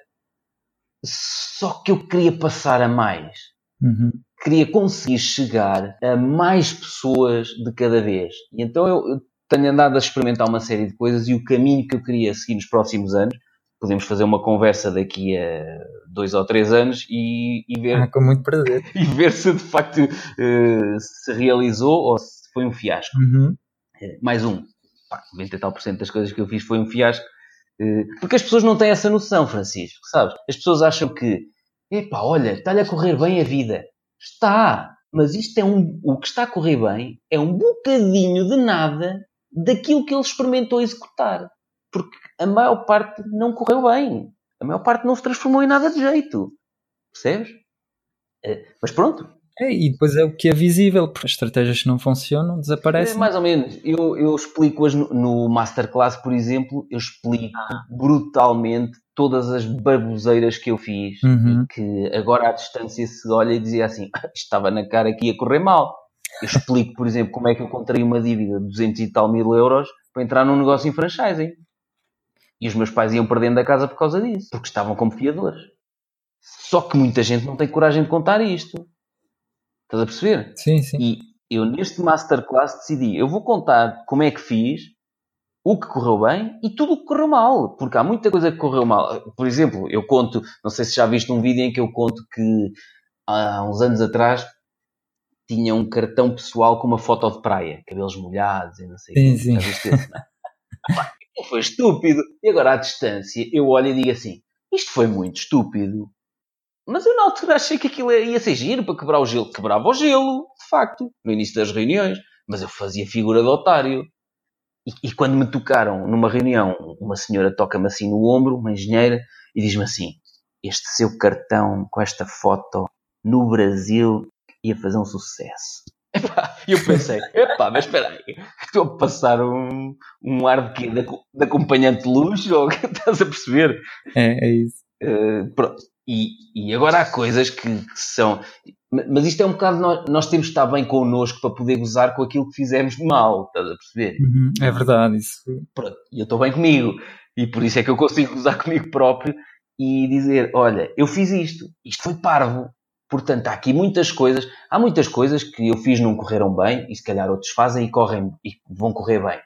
só que eu queria passar a mais. Uhum. Queria conseguir chegar a mais pessoas de cada vez. E então eu, tenho andado a experimentar uma série de coisas e o caminho que eu queria seguir nos próximos anos, podemos fazer uma conversa daqui a dois ou três anos e, e ver Ah, com muito prazer. e ver se de facto eh, se realizou ou se foi um fiasco. Uhum. Eh, Mais um. Pá, 90 e tal por cento das coisas que eu fiz foi um fiasco. Eh, porque as pessoas não têm essa noção, Francisco, sabes? As pessoas acham que, epá, olha, está-lhe a correr bem a vida. Está! Mas isto é um. O que está a correr bem é um bocadinho de nada daquilo que ele experimentou executar. Porque a maior parte não correu bem. A maior parte não se transformou em nada de jeito. Percebes? É, mas pronto. É, e depois é o que é visível, porque as estratégias que não funcionam desaparecem. É, mais ou menos. Eu, eu explico-as no, no Masterclass, por exemplo, eu explico ah. brutalmente todas as baboseiras que eu fiz uhum. e que agora à distância se olha e dizia assim, estava na cara que ia correr mal. Eu explico, por exemplo, como é que eu contraí uma dívida de 200 e tal mil euros para entrar num negócio em franchising. E os meus pais iam perdendo a casa por causa disso, porque estavam como fiadores. Só que muita gente não tem coragem de contar isto. Estás a perceber? Sim, sim. E eu neste masterclass decidi, eu vou contar como é que fiz, o que correu bem e tudo o que correu mal. Porque há muita coisa que correu mal. Por exemplo, eu conto, não sei se já viste um vídeo em que eu conto que há uns anos atrás tinha um cartão pessoal com uma foto de praia, cabelos molhados e não sei o que. Sim. Foi estúpido. E agora à distância eu olho e digo assim: isto foi muito estúpido. Mas eu na altura achei que aquilo ia ser giro para quebrar o gelo. Quebrava o gelo, de facto, no início das reuniões. Mas eu fazia figura de otário. E, e quando me tocaram numa reunião, uma senhora toca-me assim no ombro, uma engenheira, e diz-me assim: Este seu cartão com esta foto no Brasil ia fazer um sucesso. E eu pensei, epá, mas espera aí, estou a passar um, um ar de quê? De, de acompanhante de luxo? Ou estás a perceber? É, é isso. Uh, pronto. E, e agora há coisas que, que, são. Mas isto é um bocado. Nós, nós, temos de estar bem connosco para poder gozar com aquilo que fizemos de mal, estás a perceber? Uhum, é verdade, isso. Pronto, e eu estou bem comigo. E por isso é que eu consigo gozar comigo próprio e dizer: olha, eu fiz isto, isto foi parvo. Portanto, há aqui muitas coisas. Há muitas coisas que eu fiz não correram bem e se calhar outros fazem e correm e vão correr bem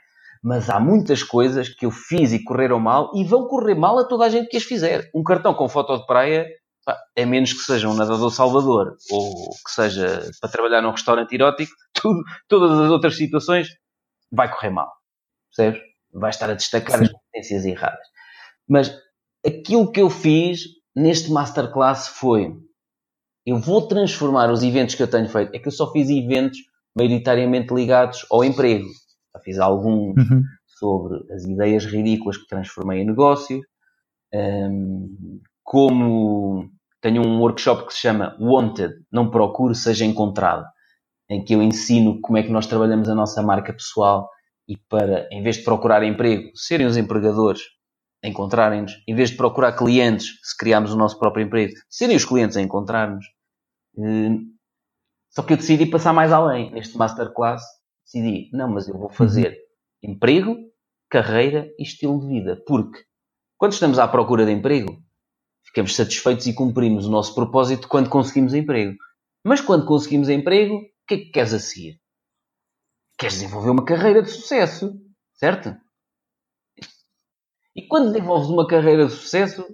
mas há muitas coisas que eu fiz e correram mal e vão correr mal a toda a gente que as fizer. Um cartão com foto de praia pá, é menos que seja um nadador Salvador ou que seja para trabalhar num restaurante erótico, tudo, todas as outras situações vai correr mal. Percebes? Vai estar a destacar Sim. as competências erradas. Mas aquilo que eu fiz neste masterclass foi eu vou transformar os eventos que eu tenho feito. É que eu só fiz eventos maioritariamente ligados ao emprego já fiz alguns uhum. sobre as ideias ridículas que transformei em negócio. Um, como tenho um workshop que se chama Wanted, não procure, seja encontrado, em que eu ensino como é que nós trabalhamos a nossa marca pessoal e para, em vez de procurar emprego, serem os empregadores a encontrarem-nos, em vez de procurar clientes, se criarmos o nosso próprio emprego, serem os clientes a encontrar-nos. Só que eu decidi passar mais além neste masterclass decidi, não, mas eu vou fazer emprego, carreira e estilo de vida. Porque quando estamos à procura de emprego, ficamos satisfeitos e cumprimos o nosso propósito quando conseguimos emprego. Mas quando conseguimos emprego, o que é que queres a seguir? Queres desenvolver uma carreira de sucesso, certo? E quando desenvolves uma carreira de sucesso,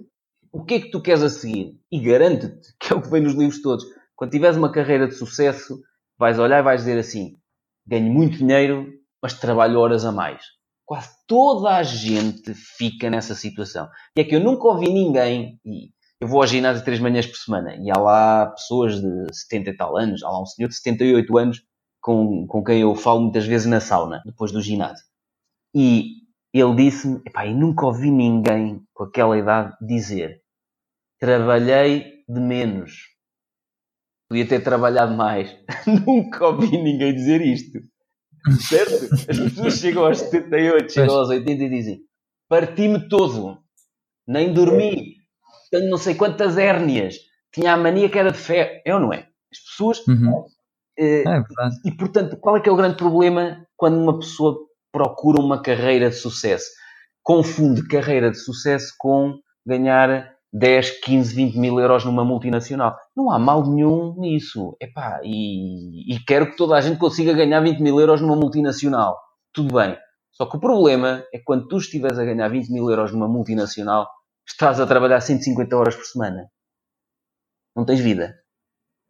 o que é que tu queres a seguir? E garante-te, que é o que vem nos livros todos, quando tiveres uma carreira de sucesso, vais olhar e vais dizer assim: ganho muito dinheiro, mas trabalho horas a mais. Quase toda a gente fica nessa situação. E é que eu nunca ouvi ninguém, e eu vou ao ginásio três manhãs por semana, e há lá pessoas de 70 e tal anos, há lá um senhor de 78 anos com, com quem eu falo muitas vezes na sauna, depois do ginásio. E ele disse-me, epá, e nunca ouvi ninguém com aquela idade dizer trabalhei de menos, podia ter trabalhado mais. Nunca ouvi ninguém dizer isto. Certo? As pessoas chegam aos 78, chegam aos 80 e dizem: Parti-me todo, nem dormi, tenho não sei quantas hérnias, tinha a mania que era de fé. É ou não é? As pessoas. Uhum. Eh, é e portanto, qual é que é o grande problema quando uma pessoa procura uma carreira de sucesso? Confunde carreira de sucesso com ganhar 10, 15, 20 mil euros numa multinacional. Não há mal nenhum nisso. Epá, e, e quero que toda a gente consiga ganhar 20 mil euros numa multinacional. Tudo bem. Só que o problema é que quando tu estiveres a ganhar 20 mil euros numa multinacional, estás a trabalhar 150 horas por semana. Não tens vida.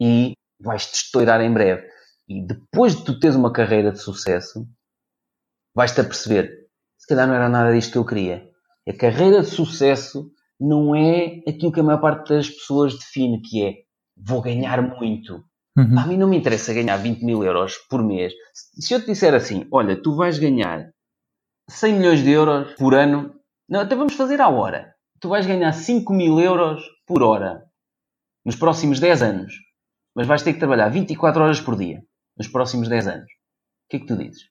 E vais-te estourar em breve. E depois de tu teres uma carreira de sucesso, vais-te a perceber, se calhar não era nada disto que eu queria. A carreira de sucesso não é aquilo que a maior parte das pessoas define, que é vou ganhar muito. Uhum. A mim não me interessa ganhar 20 mil euros por mês. Se eu te disser assim, olha, tu vais ganhar 100 milhões de euros por ano. Não, até vamos fazer à hora. Tu vais ganhar 5 mil euros por hora nos próximos 10 anos. Mas vais ter que trabalhar 24 horas por dia nos próximos 10 anos. O que é que tu dizes?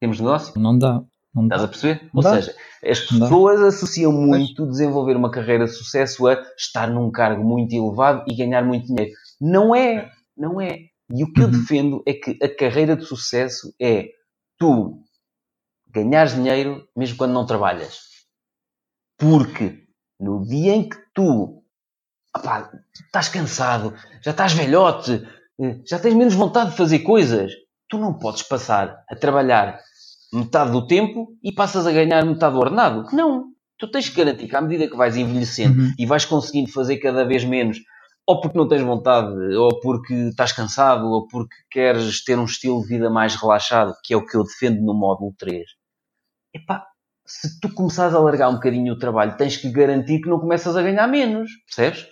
Temos negócio? Não dá. Não Estás a perceber? Ou seja, as pessoas associam muito desenvolver uma carreira de sucesso a estar num cargo muito elevado e ganhar muito dinheiro. Não é. Não é. E o que eu uhum. defendo é que a carreira de sucesso é tu ganhares dinheiro mesmo quando não trabalhas. Porque no dia em que tu opá, estás cansado, já estás velhote, eh, já tens menos vontade de fazer coisas, tu não podes passar a trabalhar metade do tempo e passas a ganhar metade do ordenado. Não. Tu tens que garantir que à medida que vais envelhecendo uhum. e vais conseguindo fazer cada vez menos, ou porque não tens vontade, ou porque estás cansado, ou porque queres ter um estilo de vida mais relaxado, que é o que eu defendo no módulo 3. Epá, se tu começares a largar um bocadinho o trabalho, tens que garantir que não começas a ganhar menos, percebes?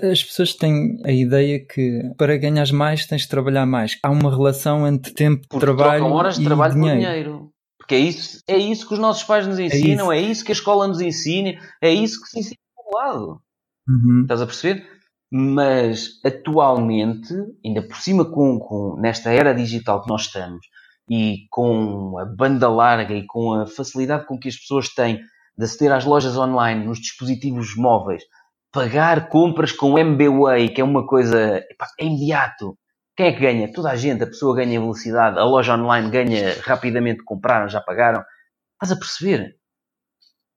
As pessoas têm a ideia que para ganhar mais tens de trabalhar mais. Há uma relação entre tempo de trabalho horas de e trabalho dinheiro. por dinheiro. Porque é isso, é isso que os nossos pais nos é ensinam, é isso, é isso que a escola nos ensina, é isso que se ensina do lado. Uhum. Estás a perceber? Mas atualmente, ainda por cima com, com, nesta era digital que nós estamos, e com a banda larga e com a facilidade com que as pessoas têm de aceder às lojas online, nos dispositivos móveis, pagar compras com MBWay, que é uma coisa epá, é imediato. Quem é que ganha? Toda a gente, a pessoa ganha velocidade, a loja online ganha rapidamente, compraram, já pagaram. Estás a perceber?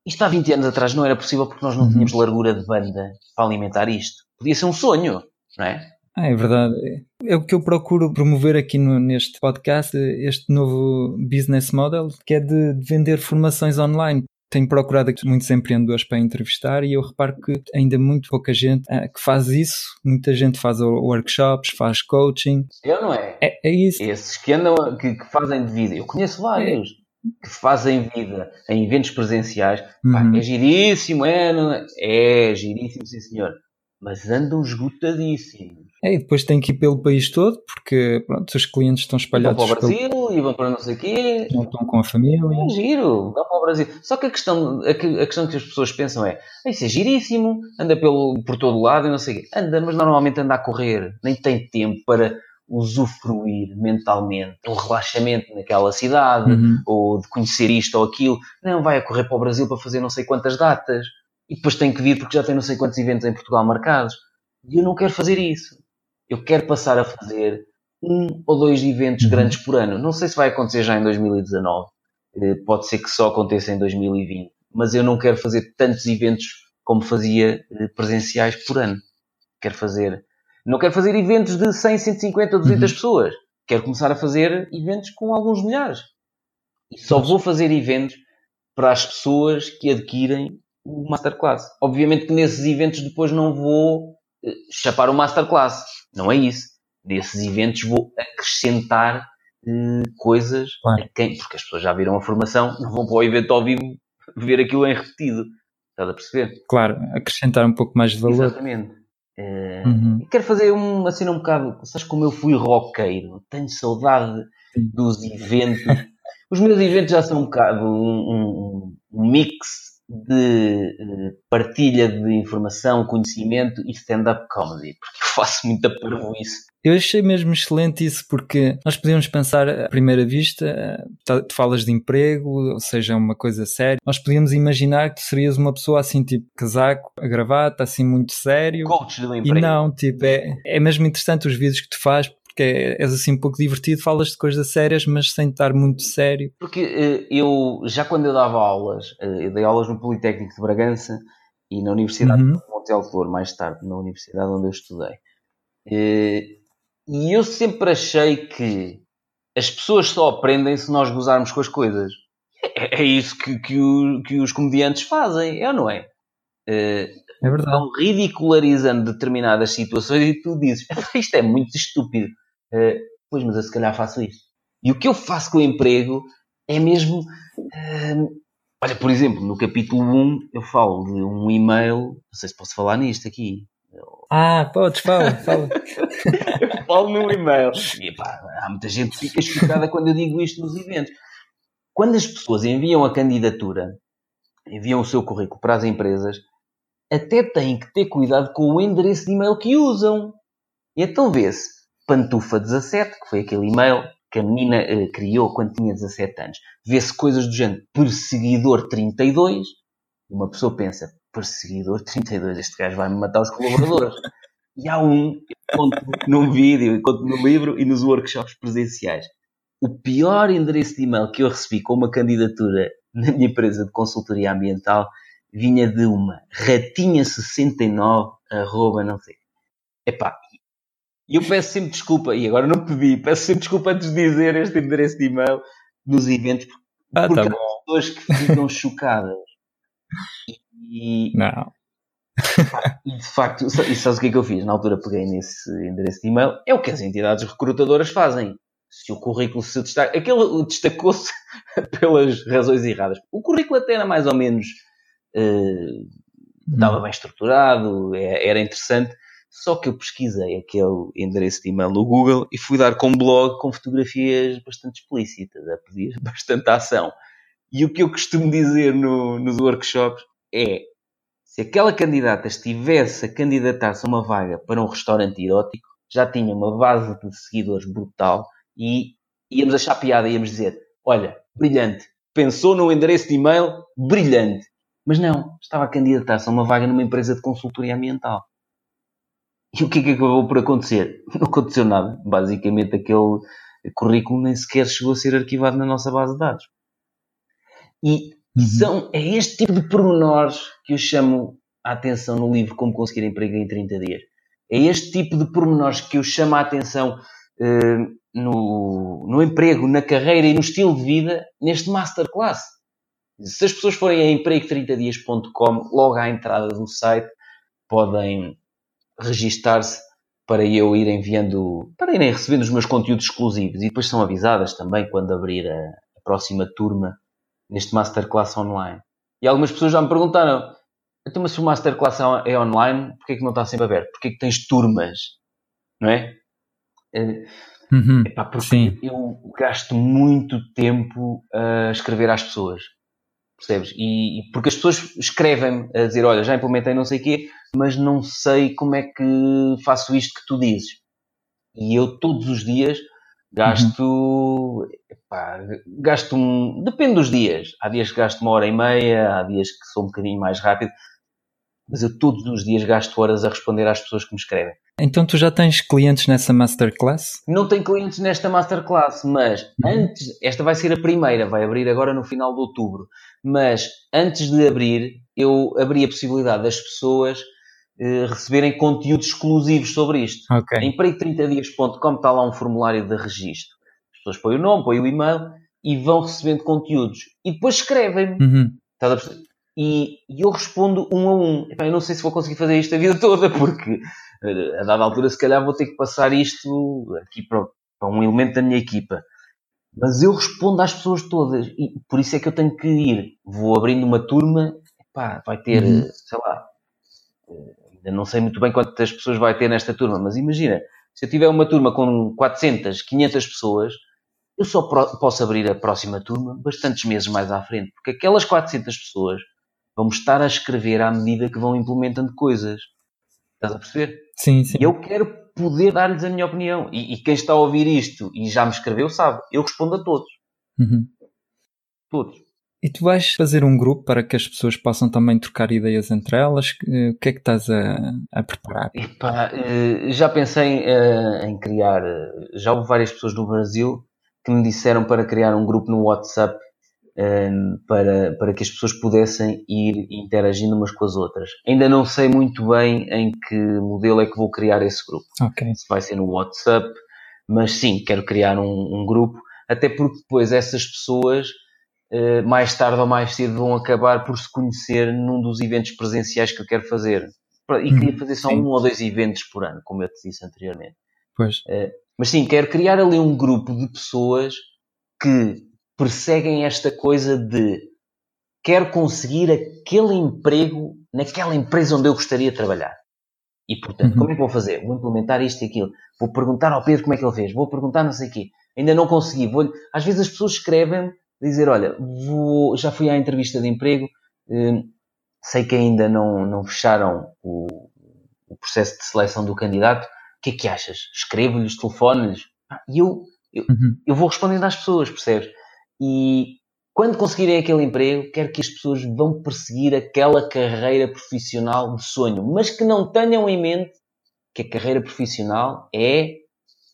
Isto há 20 anos atrás não era possível porque nós não uhum. tínhamos largura de banda para alimentar isto. Podia ser um sonho, não é? Ah, é verdade. É o que eu procuro promover aqui no, neste podcast, este novo business model, que é de, de vender formações online tenho procurado aqui muitos empreendedores para entrevistar e eu reparo que ainda muito pouca gente uh, que faz isso. Muita gente faz workshops, faz coaching. Eu não é? É, é isso. Esses que andam, que, que, fazem de vida. Eu conheço vários é. que fazem vida em eventos presenciais. Uhum. Pá, é giríssimo, é, é? É giríssimo, sim senhor. Mas andam esgotadíssimos. É, e depois tem que ir pelo país todo, porque pronto, os clientes estão espalhados. vão para o Brasil pelo... e vão para não sei o quê. Não estão com a família. É giro, vão para o Brasil. Só que a questão, a, questão que as pessoas pensam é: isso é giríssimo, anda pelo, por todo lado e não sei o quê. Anda, mas normalmente anda a correr, nem tem tempo para usufruir mentalmente um relaxamento naquela cidade, uhum. ou de conhecer isto ou aquilo. Não vai a correr para o Brasil para fazer não sei quantas datas. E depois tem que vir porque já tem não sei quantos eventos em Portugal marcados. E eu não quero fazer isso eu quero passar a fazer um ou dois eventos uhum. grandes por ano. Não sei se vai acontecer já em 2019, eh, pode ser que só aconteça em 2020, mas eu não quero fazer tantos eventos como fazia eh, presenciais por ano. Quero fazer, não quero fazer eventos de 100, 150 ou 200 uhum. pessoas. Quero começar a fazer eventos com alguns milhares. E só vou fazer eventos para as pessoas que adquirem o Masterclass. Obviamente que nesses eventos depois não vou eh, chapar o Masterclass não é isso. Nesses eventos vou acrescentar uh, coisas claro. a quem, porque as pessoas já viram a formação, não vão para o evento ao vivo ver aquilo em repetido. Estás a perceber? Claro, acrescentar um pouco mais de valor. Exatamente. Uh, uhum. Quero fazer um, assim um bocado, sabes como eu fui roqueiro, tenho saudade dos eventos. Os meus eventos já são um bocado um, um, mix de uh, partilha de informação, conhecimento e stand-up comedy, porque eu faço muita isso. Eu achei mesmo excelente isso porque nós podíamos pensar à primeira vista, eh, tu falas de emprego, ou seja, uma coisa séria, nós podíamos imaginar que tu serias uma pessoa assim, tipo casaco, a gravata, assim muito sério. Coach do emprego. E não, tipo, é, é mesmo interessante os vídeos que tu fazes porque é, és assim um pouco divertido, falas de coisas sérias, mas sem estar muito sério. Porque uh, eu, já quando eu dava aulas, uh, eu dei aulas no Politécnico de Bragança e na Universidade uhum. de Monte mais tarde, na universidade onde eu estudei. Uh, e eu sempre achei que as pessoas só aprendem se nós gozarmos com as coisas. É, é isso que, que, o, que, os comediantes fazem, é ou não é? é verdade. Estão ridicularizando determinadas situações e tu dizes isto é muito estúpido. Uh, pois, mas eu se calhar faço isso. E o que eu faço com o emprego é mesmo. Uh, olha, por exemplo, no capítulo 1 eu falo de um e-mail. Não sei se posso falar nisto aqui. Ah, podes, fala, fala. eu falo num e-mail. E pá, há muita gente que fica chocada quando eu digo isto nos eventos. quando as pessoas enviam a candidatura, enviam o seu currículo para as empresas, até têm que ter cuidado com o endereço de e-mail que usam. E então vê-se Pantufa17, que foi aquele e-mail que a menina uh, criou quando tinha 17 anos. Vê-se coisas do género perseguidor32. Uma pessoa pensa, perseguidor32, este gajo vai-me matar os colaboradores. e há um, eu conto num vídeo, eu conto no livro e nos workshops presenciais. O pior endereço de e-mail que eu recebi com uma candidatura na minha empresa de consultoria ambiental vinha de uma ratinha69, arroba, não sei. Epá, e eu peço sempre desculpa, e agora não pedi, peço sempre desculpa antes de dizer este endereço de e-mail nos eventos, ah, porque tá há pessoas que ficam chocadas. E, não. E de facto, e sabes o que é que eu fiz? Na altura peguei nesse endereço de e-mail, é o que as entidades recrutadoras fazem. Se o currículo se destaca, aquele destacou-se pelas razões erradas. O currículo até era mais ou menos, uh, estava bem estruturado, é, era interessante, só que eu pesquisei aquele endereço de e-mail no Google e fui dar com um blog com fotografias bastante explícitas, a pedir bastante ação. E o que eu costumo dizer no, nos workshops é: se aquela candidata estivesse a candidatar-se a uma vaga para um restaurante erótico, já tinha uma base de seguidores brutal e íamos achar piada, íamos dizer: olha, brilhante, pensou no endereço de e-mail, brilhante. Mas não, estava a candidatar-se a uma vaga numa empresa de consultoria ambiental. E o que é que acabou por acontecer? Não aconteceu nada. Basicamente, aquele currículo nem sequer chegou a ser arquivado na nossa base de dados. E uhum. são, é este tipo de pormenores que eu chamo a atenção no livro Como Conseguir Emprego em 30 Dias. É este tipo de pormenores que eu chamo a atenção uh, no, no emprego, na carreira e no estilo de vida neste masterclass. Se as pessoas forem a emprego30dias.com, logo à entrada do site, podem registar-se para eu ir enviando, para irem recebendo os meus conteúdos exclusivos e depois são avisadas também quando abrir a, a próxima turma neste Masterclass online. E algumas pessoas já me perguntaram, então mas se o Masterclass é online, porquê é que não está sempre aberto? Porquê é que tens turmas? Não é? Eh, uhum, Epá, porque sim. eu gasto muito tempo a escrever às pessoas. Percebes? E, e porque as pessoas escrevem a dizer, olha, já implementei não sei o quê, mas não sei como é que faço isto que tu dizes. E eu todos os dias gasto, uhum. epá, gasto um, depende dos dias. Há dias que gasto uma hora e meia, há dias que sou um bocadinho mais rápido, mas eu todos os dias gasto horas a responder às pessoas que me escrevem. Então tu já tens clientes nessa masterclass? Não tenho clientes nesta masterclass, mas uhum. antes, esta vai ser a primeira, vai abrir agora no final de outubro. Mas antes de abrir, eu abri a possibilidade das pessoas receberem conteúdos exclusivos sobre isto. Okay. Em emprego30dias.com está lá um formulário de registro. As pessoas põem o nome, põem o e-mail e vão recebendo conteúdos. E depois escrevem-me. Uhum. E, e, eu respondo um a um. Epá, eu não sei se vou conseguir fazer isto a vida toda, porque eh, a dada altura, se calhar, vou ter que passar isto aqui para, para um elemento da minha equipa. Mas eu respondo às pessoas todas. E por isso é que eu tenho que ir. Vou abrindo uma turma, epá, vai ter, uhum. sei lá, eh, ainda não sei muito bem quantas pessoas vai ter nesta turma, mas imagina, se eu tiver uma turma com 400, 500 pessoas, eu só posso abrir a próxima turma bastantes meses mais à frente, porque aquelas 400 pessoas vão estar a escrever à medida que vão implementando coisas. Estás a perceber? Sim, sim. Eu quero poder dar-lhes a minha opinião. E, e, quem está a ouvir isto e já me escreveu sabe, eu respondo a todos. Uhum. Todos. E tu vais fazer um grupo para que as pessoas possam também trocar ideias entre elas? O que é que estás a, a preparar? Epá, eh, já pensei eh, em criar. Eh, já houve várias pessoas no Brasil que me disseram para criar um grupo no WhatsApp para, para que as pessoas pudessem ir interagindo umas com as outras. Ainda não sei muito bem em que modelo é que vou criar esse grupo. Okay. Se vai ser no WhatsApp, mas sim, quero criar um, um grupo, até porque depois essas pessoas eh, mais tarde ou mais cedo vão acabar por se conhecer num dos eventos presenciais que eu quero fazer. E queria uhum. fazer só sim. um ou dois eventos por ano, como eu te disse anteriormente. Pois. Eh, mas sim, quero criar ali um grupo de pessoas que perseguem esta coisa de quero conseguir aquele emprego naquela empresa onde eu gostaria de trabalhar. E portanto, uhum. como é que vou fazer? Vou implementar isto e aquilo. Vou perguntar ao Pedro como é que ele fez. Vou perguntar não sei o quê. Ainda não consegui. Vou... Às vezes as pessoas escrevem dizer, olha, vou, já fui à entrevista de emprego, eh, sei que ainda não, não fecharam o, o processo de seleção do candidato, o que é que achas? Escrevo-lhes, telefono-lhes? E eu, eu, uhum. eu vou respondendo às pessoas, percebes? E quando conseguirem aquele emprego, quero que as pessoas vão perseguir aquela carreira profissional de sonho, mas que não tenham em mente que a carreira profissional é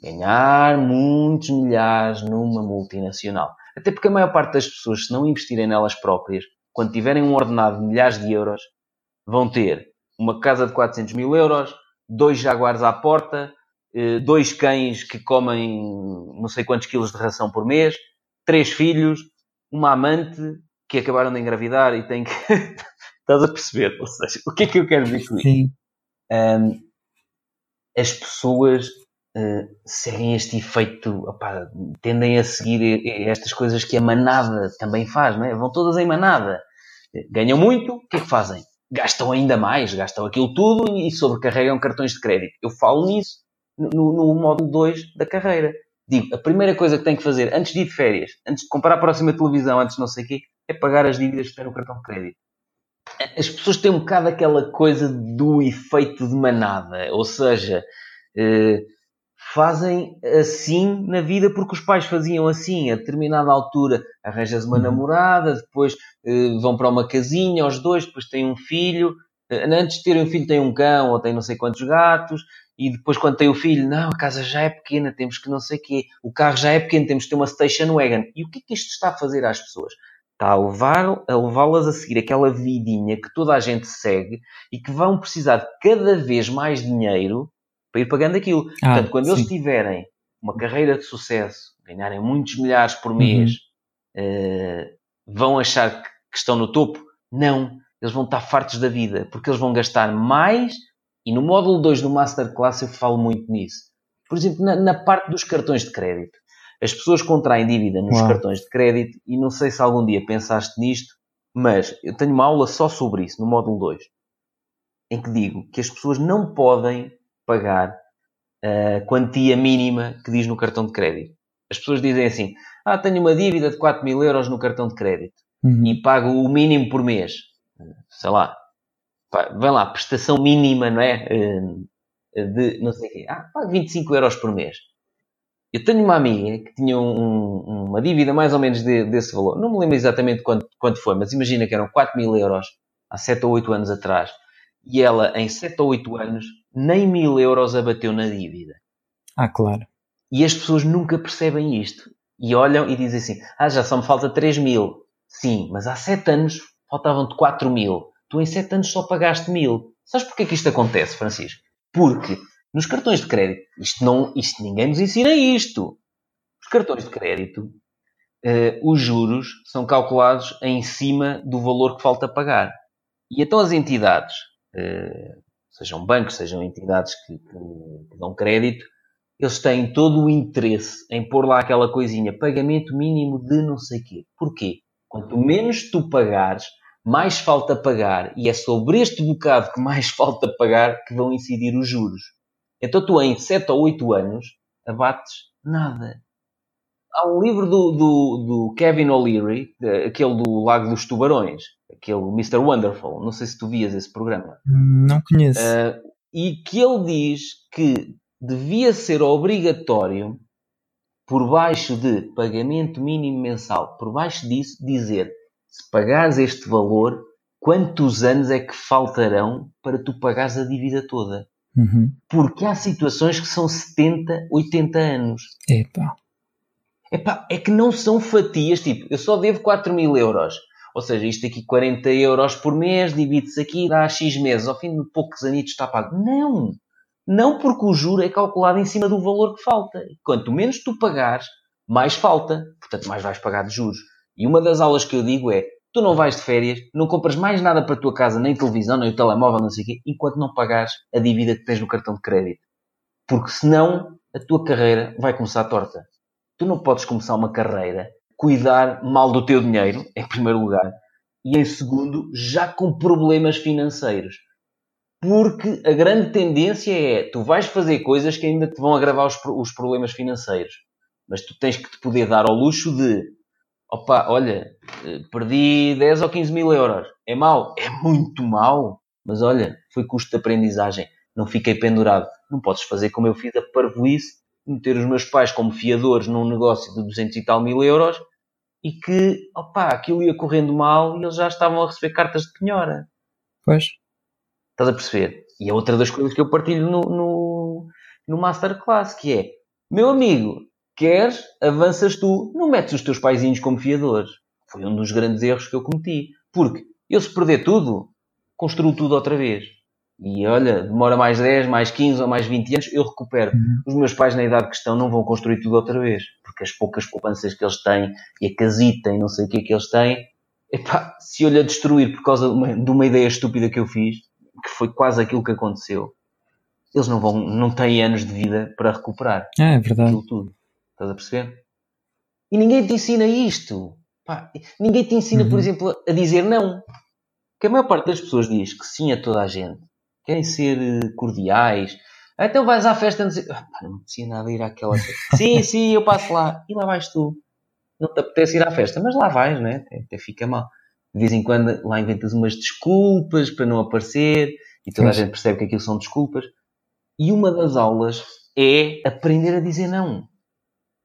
ganhar muitos milhares numa multinacional. Até porque a maior parte das pessoas, se não investirem nelas próprias, quando tiverem um ordenado de milhares de euros, vão ter uma casa de 400 mil euros, dois jaguares à porta, eh, dois cães que comem não sei quantos quilos de ração por mês, três filhos, uma amante que acabaram de engravidar e têm que. Estás a perceber? Ou seja, o que é que eu quero dizer com isto? Um, as pessoas uh, seguem este efeito, tendem a seguir estas coisas que a manada também faz, não é? Vão todas em manada. Ganham muito, o que é que fazem? Gastam ainda mais, gastam aquilo tudo e sobrecarregam cartões de crédito. Eu falo nisso no, no módulo 2 da carreira. Digo, a primeira coisa que tem que fazer antes de ir de férias, antes de comprar a próxima televisão, antes de não sei o quê, é pagar as dívidas que tem no cartão de crédito. As pessoas têm um bocado aquela coisa do efeito de manada, ou seja, eh, fazem assim na vida porque os pais faziam assim, a determinada altura arranjas uma uhum. namorada, depois eh, vão para uma casinha, os dois, depois têm um filho, eh, antes de terem um filho têm um cão ou têm não sei quantos gatos, e depois quando tem o filho, não, a casa já é pequena, temos que não sei o quê, o carro já é pequeno, temos que ter uma station wagon. E o que é que isto está a fazer às pessoas? Está a, levar, a levá-las a seguir aquela vidinha que toda a gente segue e que vão precisar de cada vez mais dinheiro para ir pagando aquilo. Ah, Portanto, quando sim. eles tiverem uma carreira de sucesso, ganharem muitos milhares por mês, uhum. uh, vão achar que, que estão no topo? Não. Eles vão estar fartos da vida, porque eles vão gastar mais e no módulo 2 do Masterclass eu falo muito nisso. Por exemplo, na, na parte dos cartões de crédito. As pessoas contraem dívida nos Uau. cartões de crédito e não sei se algum dia pensaste nisto, mas eu tenho uma aula só sobre isso no módulo 2, em que digo que as pessoas não podem pagar a quantia mínima que diz no cartão de crédito. As pessoas dizem assim: Ah, tenho uma dívida de 4 mil euros no cartão de crédito uhum. e pago o mínimo por mês. Sei lá, vai lá, prestação mínima, não é? Eh, de não sei o quê. Ah, pago 25 euros por mês. Eu tenho uma amiga que tinha um, uma dívida mais ou menos de, desse valor. Não me lembro exatamente quanto, quanto foi, mas imagina que eram 4 mil euros há 7 ou 8 anos atrás. E ela, em 7 ou 8 anos, nem mil euros abateu na dívida. Ah, claro. E as pessoas nunca percebem isto. E olham e dizem assim: Ah, já só me falta 3 mil. Sim, mas há 7 anos faltavam-te 4 mil tu em 7 anos só pagaste mil. Sabes porquê que isto acontece, Francisco? Porque nos cartões de crédito, isto, não, isto ninguém nos ensina isto. Os cartões de crédito, uh, os juros são calculados em cima do valor que falta pagar. E então as entidades, uh, sejam bancos, sejam entidades que, que, que dão crédito, eles têm todo o interesse em pôr lá aquela coisinha, pagamento mínimo de não sei quê. Porquê? Quanto menos tu pagares, mais falta pagar, e é sobre este bocado que mais falta pagar que vão incidir os juros. Então tu em 7 ou 8 anos abates nada. Há um livro do, do, do Kevin O'Leary, aquele do Lago dos Tubarões, aquele Mr. Wonderful, não sei se tu vias esse programa. Não conheço. Uh, e que ele diz que devia ser obrigatório, por baixo de pagamento mínimo mensal, por baixo disso, dizer se pagares este valor, quantos anos é que faltarão para tu pagares a dívida toda? Uhum. Porque há situações que são 70, 80 anos. Epa. Epá, é que não são fatias, tipo, eu só devo 4 mil euros. Ou seja, isto aqui 40 euros por mês, divide-se aqui, dá X meses, ao fim de poucos anitos está pago. Não! Não porque o juro é calculado em cima do valor que falta. Quanto menos tu pagares, mais falta. Portanto, mais vais pagar de juros. E uma das aulas que eu digo é: tu não vais de férias, não compras mais nada para a tua casa, nem televisão, nem o telemóvel, não sei o quê, enquanto não pagares a dívida que tens no cartão de crédito. Porque senão a tua carreira vai começar torta. Tu não podes começar uma carreira, cuidar mal do teu dinheiro, em primeiro lugar, e em segundo, já com problemas financeiros. Porque a grande tendência é, tu vais fazer coisas que ainda te vão agravar os, os problemas financeiros. Mas tu tens que te poder dar ao luxo de opa, olha, eh, perdi 10 ou 15 mil euros. É mau? É muito mau. Mas olha, foi custo de aprendizagem. Não fiquei pendurado. Não podes fazer como eu fiz a parvoíce, meter os meus pais como fiadores num negócio de 200 e tal mil euros e que, opa, aquilo ia correndo mal e eles já estavam a receber cartas de penhora. Pois. Estás a perceber? E é outra das coisas que eu partilho no, no, no Masterclass, que é, meu amigo, queres, avanças tu, não metes os teus paizinhos como fiadores. Foi um dos grandes erros que eu cometi. Porque eu se perder tudo, construo tudo outra vez. E olha, demora mais 10, mais 15 ou mais 20 anos, eu recupero. Uhum. Os meus pais, na idade que estão, não vão construir tudo outra vez. Porque as poucas poupanças que eles têm e a casita e não sei o que é que eles têm, epá, se eu lhe a destruir por causa de uma, de uma ideia estúpida que eu fiz, que foi quase aquilo que aconteceu, eles não vão, não têm anos de vida para recuperar. É, é verdade. Aquilo tudo. Estás a perceber? E ninguém te ensina isto. Pá, ninguém te ensina, uhum. por exemplo, a dizer não. Que a maior parte das pessoas diz que sim a toda a gente. Querem ser eh, cordiais. Então vais à festa e ah, não me apetecia nada ir àquela festa. sim, sim, eu passo lá. E lá vais tu. Não te apetece ir à festa, mas lá vais, né? Até fica mal. De vez em quando lá inventas umas desculpas para não aparecer e toda a gente percebe que aquilo são desculpas. E uma das aulas é aprender a dizer não.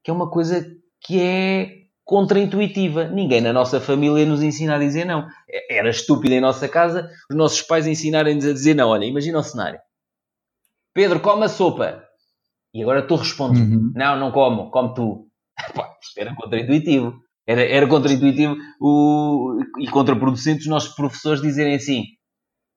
Que é uma coisa que é contraintuitiva. Ninguém na nossa família nos ensina a dizer não. Era estúpido em nossa casa os nossos pais ensinarem-nos a dizer não. Olha, imagina o cenário. Pedro, come a sopa. E agora tu respondes: uhum. Não, não como, come tu. Pá, isto era contraintuitivo. Era, era contraintuitivo o, e contraproducente os nossos professores dizerem assim: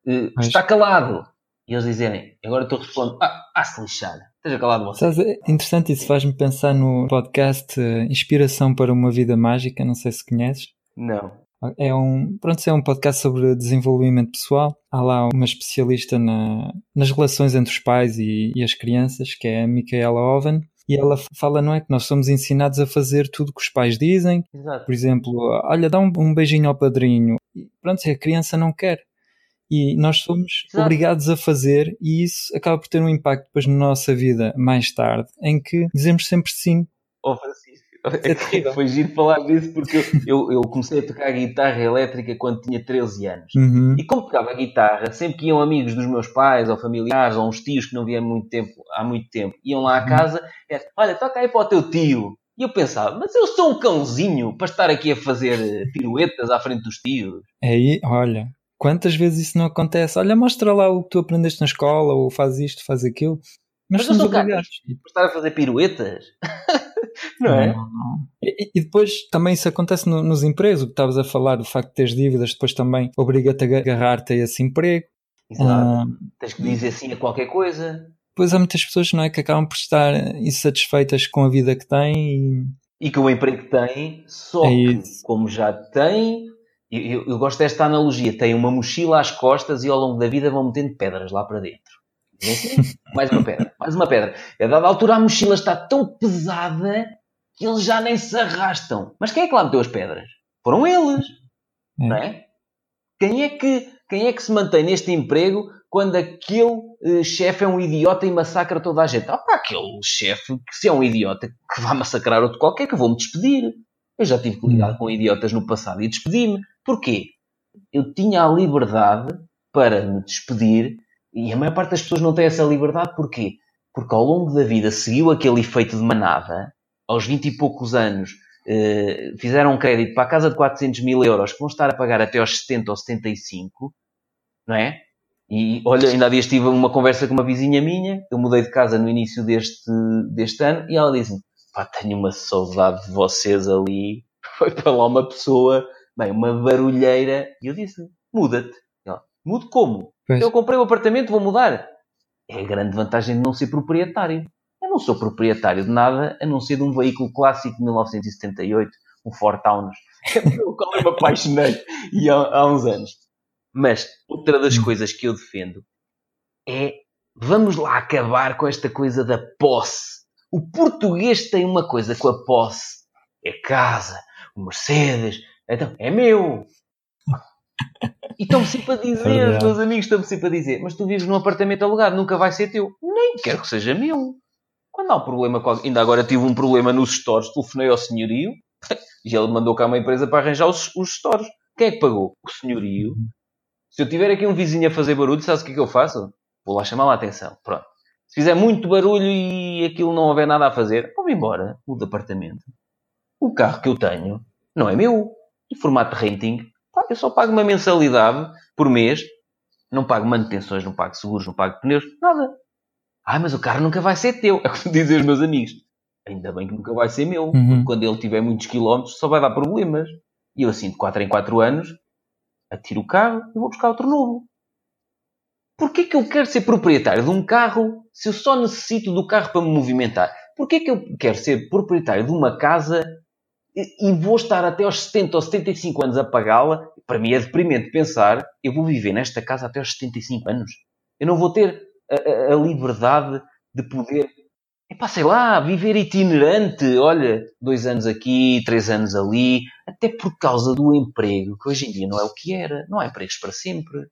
eh, Está calado. E eles dizerem: Agora tu respondes: Ah, ah se lixar. Esteja calado você. Sabes, é interessante isso, faz-me pensar no podcast uh, Inspiração para uma Vida Mágica, não sei se conheces. Não. É um, pronto, é um podcast sobre desenvolvimento pessoal. Há lá uma especialista na, nas relações entre os pais e, e as crianças, que é a Micaela Oven. E ela fala, não é, que nós somos ensinados a fazer tudo que os pais dizem. Exato. Por exemplo, olha, dá um, um beijinho ao padrinho. E pronto, se a criança não quer e nós somos Exato. obrigados a fazer e isso acaba por ter um impacto depois na nossa vida mais tarde, em que dizemos sempre sim. Oh, Francisco, é foi giro falar disso porque eu, eu, comecei a tocar guitarra elétrica quando tinha 13 anos. Uhum. E como tocava guitarra, sempre que iam amigos dos meus pais ou familiares ou uns tios que não viam muito tempo, há muito tempo, iam lá à uhum. casa, e olha, toca aí para o teu tio. E eu pensava, mas eu sou um cãozinho para estar aqui a fazer piruetas à frente dos tios. É aí, olha, Quantas vezes isso não acontece? Olha, mostra lá o que tu aprendeste na escola, ou faz isto, faz aquilo. Mas, Mas somos obrigados. Por estar a fazer piruetas? não é? Não, não. E, e, depois também isso acontece no, nos empregos, o que estavas a falar, do facto de teres dívidas, depois também obriga-te a agarrar-te a esse emprego. Exato. Ah, Tens que dizer sim a qualquer coisa. Pois há muitas pessoas não é, que acabam por estar insatisfeitas com a vida que têm e, e com o emprego que têm, só é que, como já têm, eu, eu, gosto desta analogia. Tem uma mochila às costas e ao longo da vida vão metendo pedras lá para dentro. mais uma pedra, mais uma pedra. A dada altura a mochila está tão pesada que eles já nem se arrastam. Mas quem é que lá meteu as pedras? Foram eles. É. Não é? Quem é, que, quem é que se mantém neste emprego quando aquele uh, chefe é um idiota e massacra toda a gente? Pá, aquele chefe que se é um idiota que vai massacrar outro qualquer que eu vou-me despedir. Eu já tive que lidar hum. com idiotas no passado e despedi-me. Porquê? Eu tinha a liberdade para me despedir e a maior parte das pessoas não tem essa liberdade. Porquê? Porque ao longo da vida seguiu aquele efeito de manada. Aos 20 e poucos anos eh, fizeram um crédito para a casa de 400 mil euros que vão estar a pagar até aos 70 ou 75, não é? E olha, ainda dias tive uma conversa com uma vizinha minha. Eu mudei de casa no início deste, deste ano e ela disse-me: pá, tenho uma saudade de vocês ali. Foi para lá uma pessoa, bem, uma barulheira. E eu disse muda-te. Mude como? Pois. Eu comprei o um apartamento, vou mudar. É a grande vantagem de não ser proprietário. Eu não sou proprietário de nada, a não ser de um veículo clássico de 1978, um Ford Taunus, pelo qual eu me apaixonei e há, há uns anos. Mas outra das hum. coisas que eu defendo é vamos lá acabar com esta coisa da posse o português tem uma coisa com a posse. É casa, o Mercedes. Então, é meu. E estão-me sempre a dizer, os meus amigos estão-me sempre a dizer, mas tu vives num apartamento alugado, nunca vai ser teu. Nem quero que seja meu. Quando há um problema, ainda agora tive um problema nos stores, telefonei ao senhorio, E ele mandou cá uma empresa para arranjar os, os stores. Quem é que pagou? O senhorio. Se eu tiver aqui um vizinho a fazer barulho, sabes o que é que eu faço? Vou lá chamar a atenção. Pronto. Se fizer muito barulho e aquilo não houver nada a fazer, vou embora. O departamento. O carro que eu tenho não é meu. Em formato de renting, eu só pago uma mensalidade por mês. Não pago manutenções, não pago seguros, não pago pneus, nada. Ah, mas o carro nunca vai ser teu. É o que dizem os meus amigos. Ainda bem que nunca vai ser meu. Uhum. Quando ele tiver muitos quilómetros, só vai dar problemas. E eu, assim, de 4 em 4 anos, atiro o carro e vou buscar outro novo. Porquê que eu quero ser proprietário de um carro se eu só necessito do carro para me movimentar? Porquê que eu quero ser proprietário de uma casa e, e vou estar até aos 70 ou 75 anos a pagá-la? Para mim é deprimente pensar, eu vou viver nesta casa até aos 75 anos. Eu não vou ter a, a, a liberdade de poder Epá, sei lá, viver itinerante, olha, dois anos aqui, três anos ali, até por causa do emprego, que hoje em dia não é o que era, não há empregos para sempre.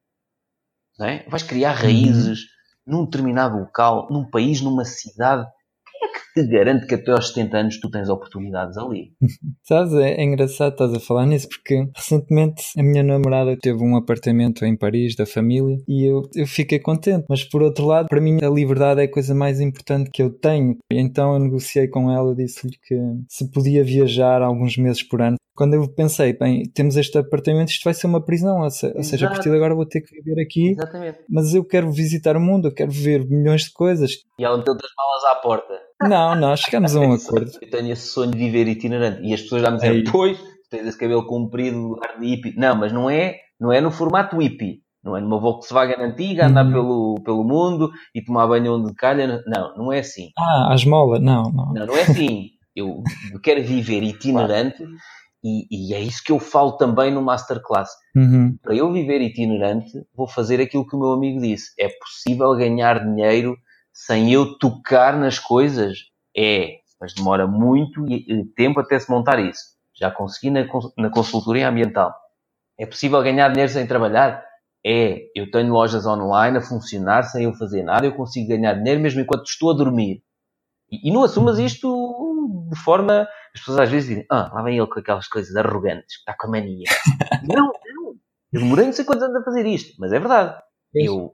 Não é? Vais criar uhum. raízes num determinado local, num país, numa cidade, te garante que até aos 70 anos tu tens oportunidades ali. Sabes, é, é, engraçado estás a falar nisso porque recentemente a minha namorada teve um apartamento em Paris da família e eu, eu fiquei contente, mas por outro lado, para mim a liberdade é a coisa mais importante que eu tenho. Então eu negociei com ela, disse-lhe que se podia viajar alguns meses por ano quando eu pensei, bem, temos este apartamento, isto vai ser uma prisão, ou, se, ou seja, a partir de agora vou ter que viver aqui, Exatamente. mas eu quero visitar o mundo, eu quero ver milhões de coisas. E ela meteu outras malas à porta. Não, não, chegamos a um acordo. Eu tenho esse sonho de viver itinerante e as pessoas já me dizem, pois, tens esse cabelo comprido, ar de hippie. Não, mas não é, não é no formato hippie. Não é numa Volkswagen antiga, andar uhum. pelo, pelo mundo e tomar banho onde calha. Não, não é assim. Ah, a esmola, não, não. Não, não é assim. Eu quero viver itinerante. E, e, é isso que eu falo também no Masterclass. Uhum. Para eu viver itinerante, vou fazer aquilo que o meu amigo disse. É possível ganhar dinheiro sem eu tocar nas coisas? É, mas demora muito tempo até se montar isso. Já consegui na, na consultoria ambiental. É possível ganhar dinheiro sem trabalhar? É, eu tenho lojas online a funcionar sem eu fazer nada, eu consigo ganhar dinheiro mesmo enquanto estou a dormir. E, e não assumas isto de forma as pessoas às vezes dizem, ah, lá vem ele com aquelas coisas arrogantes, está com a mania. não, não. Eu demorei não sei quantos anos a fazer isto, mas é verdade. Eu,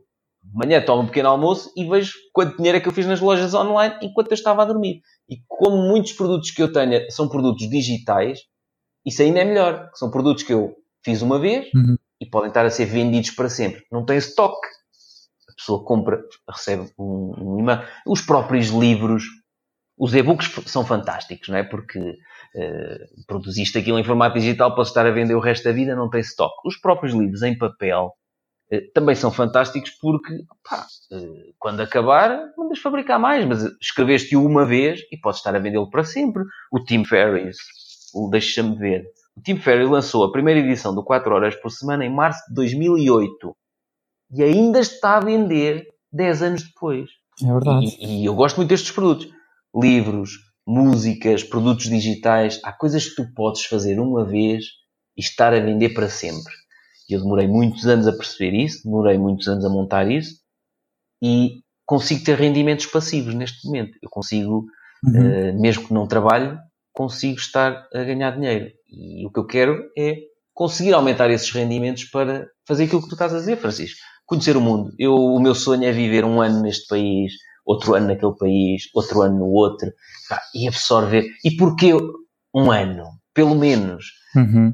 manhã, tomo um pequeno almoço e vejo quanto dinheiro é que eu fiz nas lojas online enquanto eu estava a dormir. E como muitos produtos que eu tenho são produtos digitais, isso ainda é melhor. São produtos que eu fiz uma vez uhum. e podem estar a ser vendidos para sempre. Não tem estoque. A pessoa compra, recebe um, um imã. Os próprios livros, os e-books são fantásticos, não é? Porque uh, produziste aquilo em formato digital, podes estar a vender o resto da vida, não tem stock. Os próprios livros em papel também são fantásticos porque, pá, uh, quando acabar, mandas fabricar mais, mas escreveste-o uma vez e podes estar a vendê-lo para sempre. O Tim Ferriss, deixa-me ver. O Tim Ferriss lançou a primeira edição do 4 horas por semana em março de 2008 e ainda está a vender 10 anos depois. É verdade. E, e eu gosto muito destes produtos livros, músicas, produtos digitais. Há coisas que tu podes fazer uma vez e estar a vender para sempre. Eu demorei muitos anos a perceber isso, demorei muitos anos a montar isso e consigo ter rendimentos passivos neste momento. Eu consigo, uhum. uh, mesmo que não trabalhe, consigo estar a ganhar dinheiro. E o que eu quero é conseguir aumentar esses rendimentos para fazer aquilo que tu estás a dizer, Francisco. Conhecer o mundo. Eu, o meu sonho é viver um ano neste país, outro ano naquele país, outro ano no outro, pá, e absorver. E porquê um ano? Pelo menos. Uhum.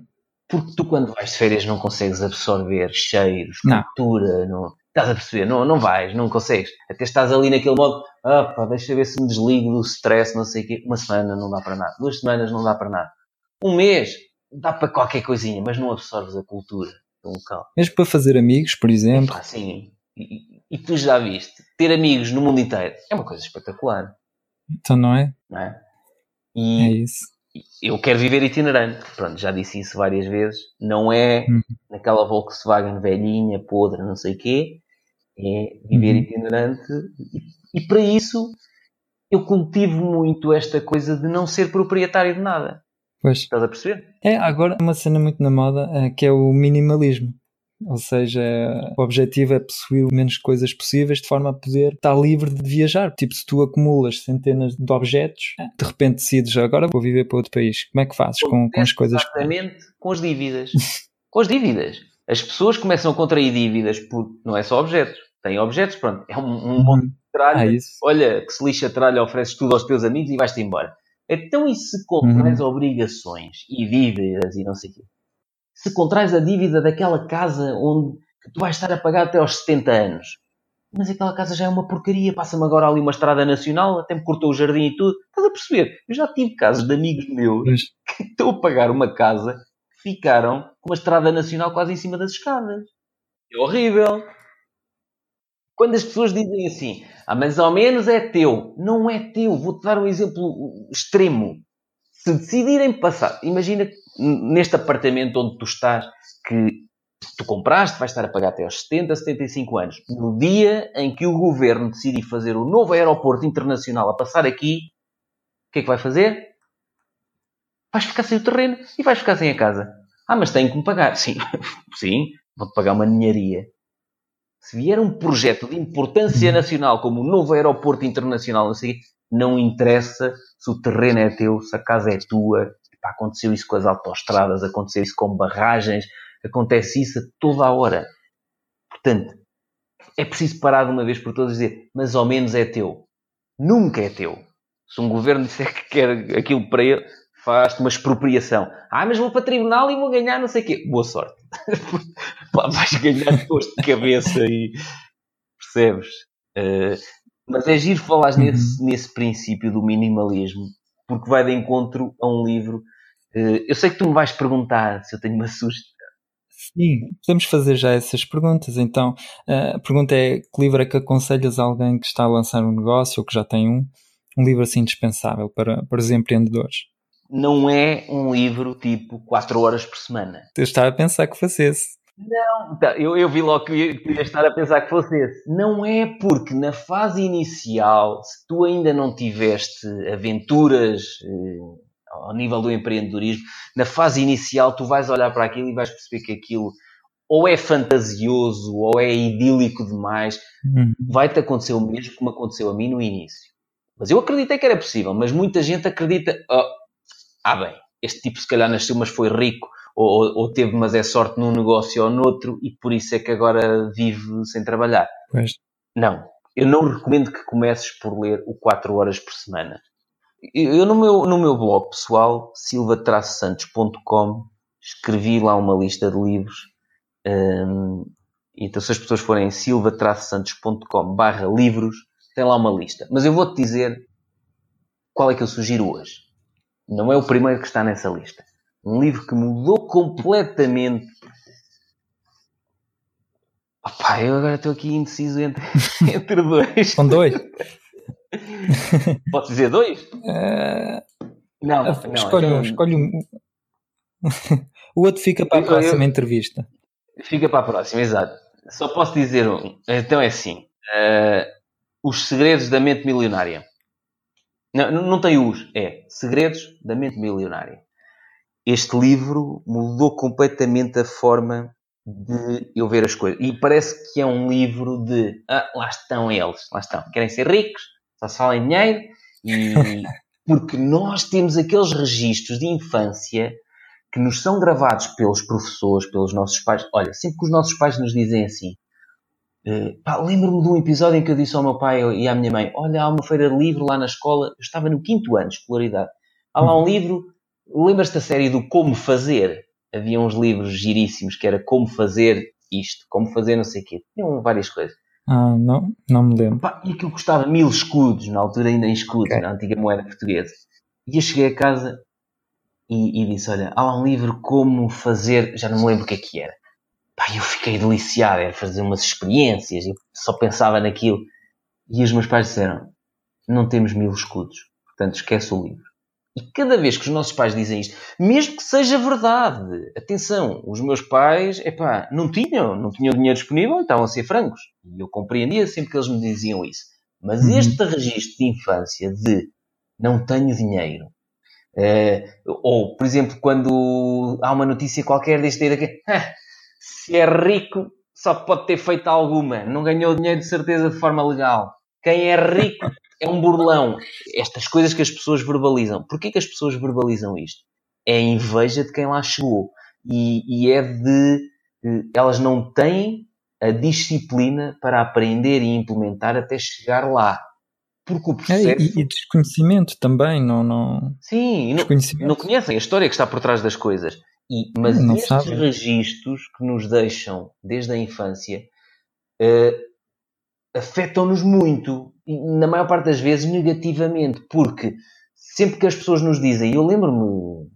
Porque tu, quando vais de férias, não consegues absorver cheiros, cultura, não. Estás a perceber? Não, não vais, não consegues. Até estás ali naquele modo, ah pá, deixa ver se me desligo do stress, não sei o quê. Uma semana não dá para nada. Duas semanas não dá para nada. Um mês dá para qualquer coisinha, mas não absorves a cultura do local. Mesmo para fazer amigos, por exemplo. sim. E, e tu já viste, ter amigos no mundo inteiro é uma coisa espetacular. Então não é? Não é? E é isso. Eu quero viver itinerante. Pronto, já disse isso várias vezes. Não é uhum. naquela Volkswagen velhinha, podre, não sei o quê. É viver uhum. itinerante. E, e para isso eu cultivo muito esta coisa de não ser proprietário de nada. Pois. Estás a perceber? É, agora uma cena muito na moda eh, que é o minimalismo Ou seja, o objetivo é possuir o menos coisas possíveis de forma a poder estar livre de viajar. Tipo, se tu acumulas centenas de objetos, de repente decides agora vou viver para outro país. Como é que fazes com, com as coisas? Exatamente, com as dívidas. com as dívidas. As pessoas começam a contrair dívidas por não é só objetos. Tem objetos, pronto, é um, um uhum. monte de tralha. Ah, Olha, que se lixa a tralha, ofereces tudo aos teus amigos e vais-te embora. Então, e se contrais uhum. obrigações e dívidas e não sei o quê? Se contrais a dívida daquela casa onde tu vais estar a pagar até aos 70 anos, mas aquela casa já é uma porcaria, passa-me agora ali uma estrada nacional, até me cortou o jardim e tudo. Estás a perceber? Eu já tive casos de amigos meus mas... que estão a pagar uma casa que ficaram com uma estrada nacional quase em cima das escadas. É horrível. Quando as pessoas dizem assim, ah, mas ao menos é teu. Não é teu. Vou-te dar um exemplo extremo. Se decidirem passar, imagina neste apartamento onde tu estás, que tu compraste, vais estar a pagar até aos 70, 75 anos. No dia em que o governo decidir fazer o novo aeroporto internacional a passar aqui, o que é que vai fazer? Vais ficar sem o terreno e vais ficar sem a casa. Ah, mas tenho que me pagar. Sim, sim, vou-te pagar uma ninharia. Se vier um projeto de importância uhum. nacional, como o novo aeroporto internacional, não sei, não interessa se o terreno é teu, se a casa é tua. Aconteceu isso com as autoestradas, aconteceu isso com barragens, acontece isso a toda a hora. Portanto, é preciso parar de uma vez por todas e dizer, mas ao menos é teu. Nunca é teu. Se um governo disser que quer aquilo para ele, faz-te uma expropriação. Ah, mas vou para tribunal e vou ganhar não sei o quê. Boa sorte. vais ganhar dores de cabeça e percebes? Uh, mas é giro falar nesse, nesse princípio do minimalismo, porque vai de encontro a um livro. Uh, eu sei que tu me vais perguntar se eu tenho uma sugestão. Sim, podemos fazer já essas perguntas. Então, uh, a pergunta é: que livro é que aconselhas a alguém que está a lançar um negócio ou que já tem um? Um livro assim indispensável para, para os empreendedores? não é um livro tipo 4 horas por semana. Eu estava a pensar que fosse esse. Não, tá, eu, eu vi logo que ia estar a pensar que fosse esse. Não é porque na fase inicial, se tu ainda não tiveste aventuras eh, ao nível do empreendedorismo, na fase inicial tu vais olhar para aquilo e vais perceber que aquilo ou é fantasioso ou é idílico demais. Uhum. Vai-te acontecer o mesmo me aconteceu a mim no início. Mas eu acreditei que era possível, mas muita gente acredita. Oh, ah bem, este tipo se calhar nasceu mas foi rico, ou, ou, teve mas é sorte num negócio ou noutro e por isso é que agora vive sem trabalhar. Pois. Não, eu não recomendo que comeces por ler o 4 horas por semana. Eu no meu, no meu blog pessoal, silva-santos.com, escrevi lá uma lista de livros. Um, então se as pessoas forem silva-santos.com barra livros, tem lá uma lista. Mas eu vou-te dizer qual é que eu sugiro hoje. Não é o primeiro que está nessa lista. Um livro que mudou completamente. Opa, eu agora estou aqui indeciso entre, entre dois. São dois? Podes dizer dois? Uh... Não, não, escolhe então... um. Escolhe um. o outro fica para a próxima eu... entrevista. Fica para a próxima, exato. Só posso dizer um. Então é assim: uh, Os Segredos da Mente Milionária. Não, não tem os, é Segredos da Mente Milionária. Este livro mudou completamente a forma de eu ver as coisas. E parece que é um livro de ah, lá estão eles, lá estão. Querem ser ricos, só se em dinheiro, e porque nós temos aqueles registros de infância que nos são gravados pelos professores, pelos nossos pais. Olha, sempre que os nossos pais nos dizem assim, Uh, Lembro-me de um episódio em que eu disse ao meu pai e à minha mãe: Olha, há uma feira de livro lá na escola. Eu estava no quinto ano de escolaridade. Há lá um livro. Lembras-te da série do Como Fazer? Havia uns livros giríssimos que era Como Fazer isto, Como Fazer não sei o quê. Tinham várias coisas. Ah, não, não me lembro. Pá, e aquilo custava mil escudos, na altura ainda em escudos, okay. na antiga moeda portuguesa. E eu cheguei a casa e, e disse: Olha, há lá um livro Como Fazer. Já não me lembro o que é que era Pá, eu fiquei deliciado, era fazer umas experiências, eu só pensava naquilo. E os meus pais disseram: não temos mil escudos, portanto esquece o livro. E cada vez que os nossos pais dizem isto, mesmo que seja verdade, atenção, os meus pais, epá, não tinham, não tinham dinheiro disponível, estavam a ser francos. E eu compreendia sempre que eles me diziam isso. Mas uhum. este registro de infância de não tenho dinheiro, uh, ou, por exemplo, quando há uma notícia qualquer deste aqui, ah, Se é rico, só pode ter feito alguma. Não ganhou dinheiro de certeza de forma legal. Quem é rico é um burlão. Estas coisas que as pessoas verbalizam. Porquê que as pessoas verbalizam isto? É a inveja de quem lá chegou. E, e é de. Elas não têm a disciplina para aprender e implementar até chegar lá. Porque o processo... É, e, e, desconhecimento também, não... não... Sim, não, não conhecem a história que está por trás das coisas. E, mas não estes registros que nos deixam desde a infância uh, afetam-nos muito, e na maior parte das vezes negativamente, porque sempre que as pessoas nos dizem, eu lembro-me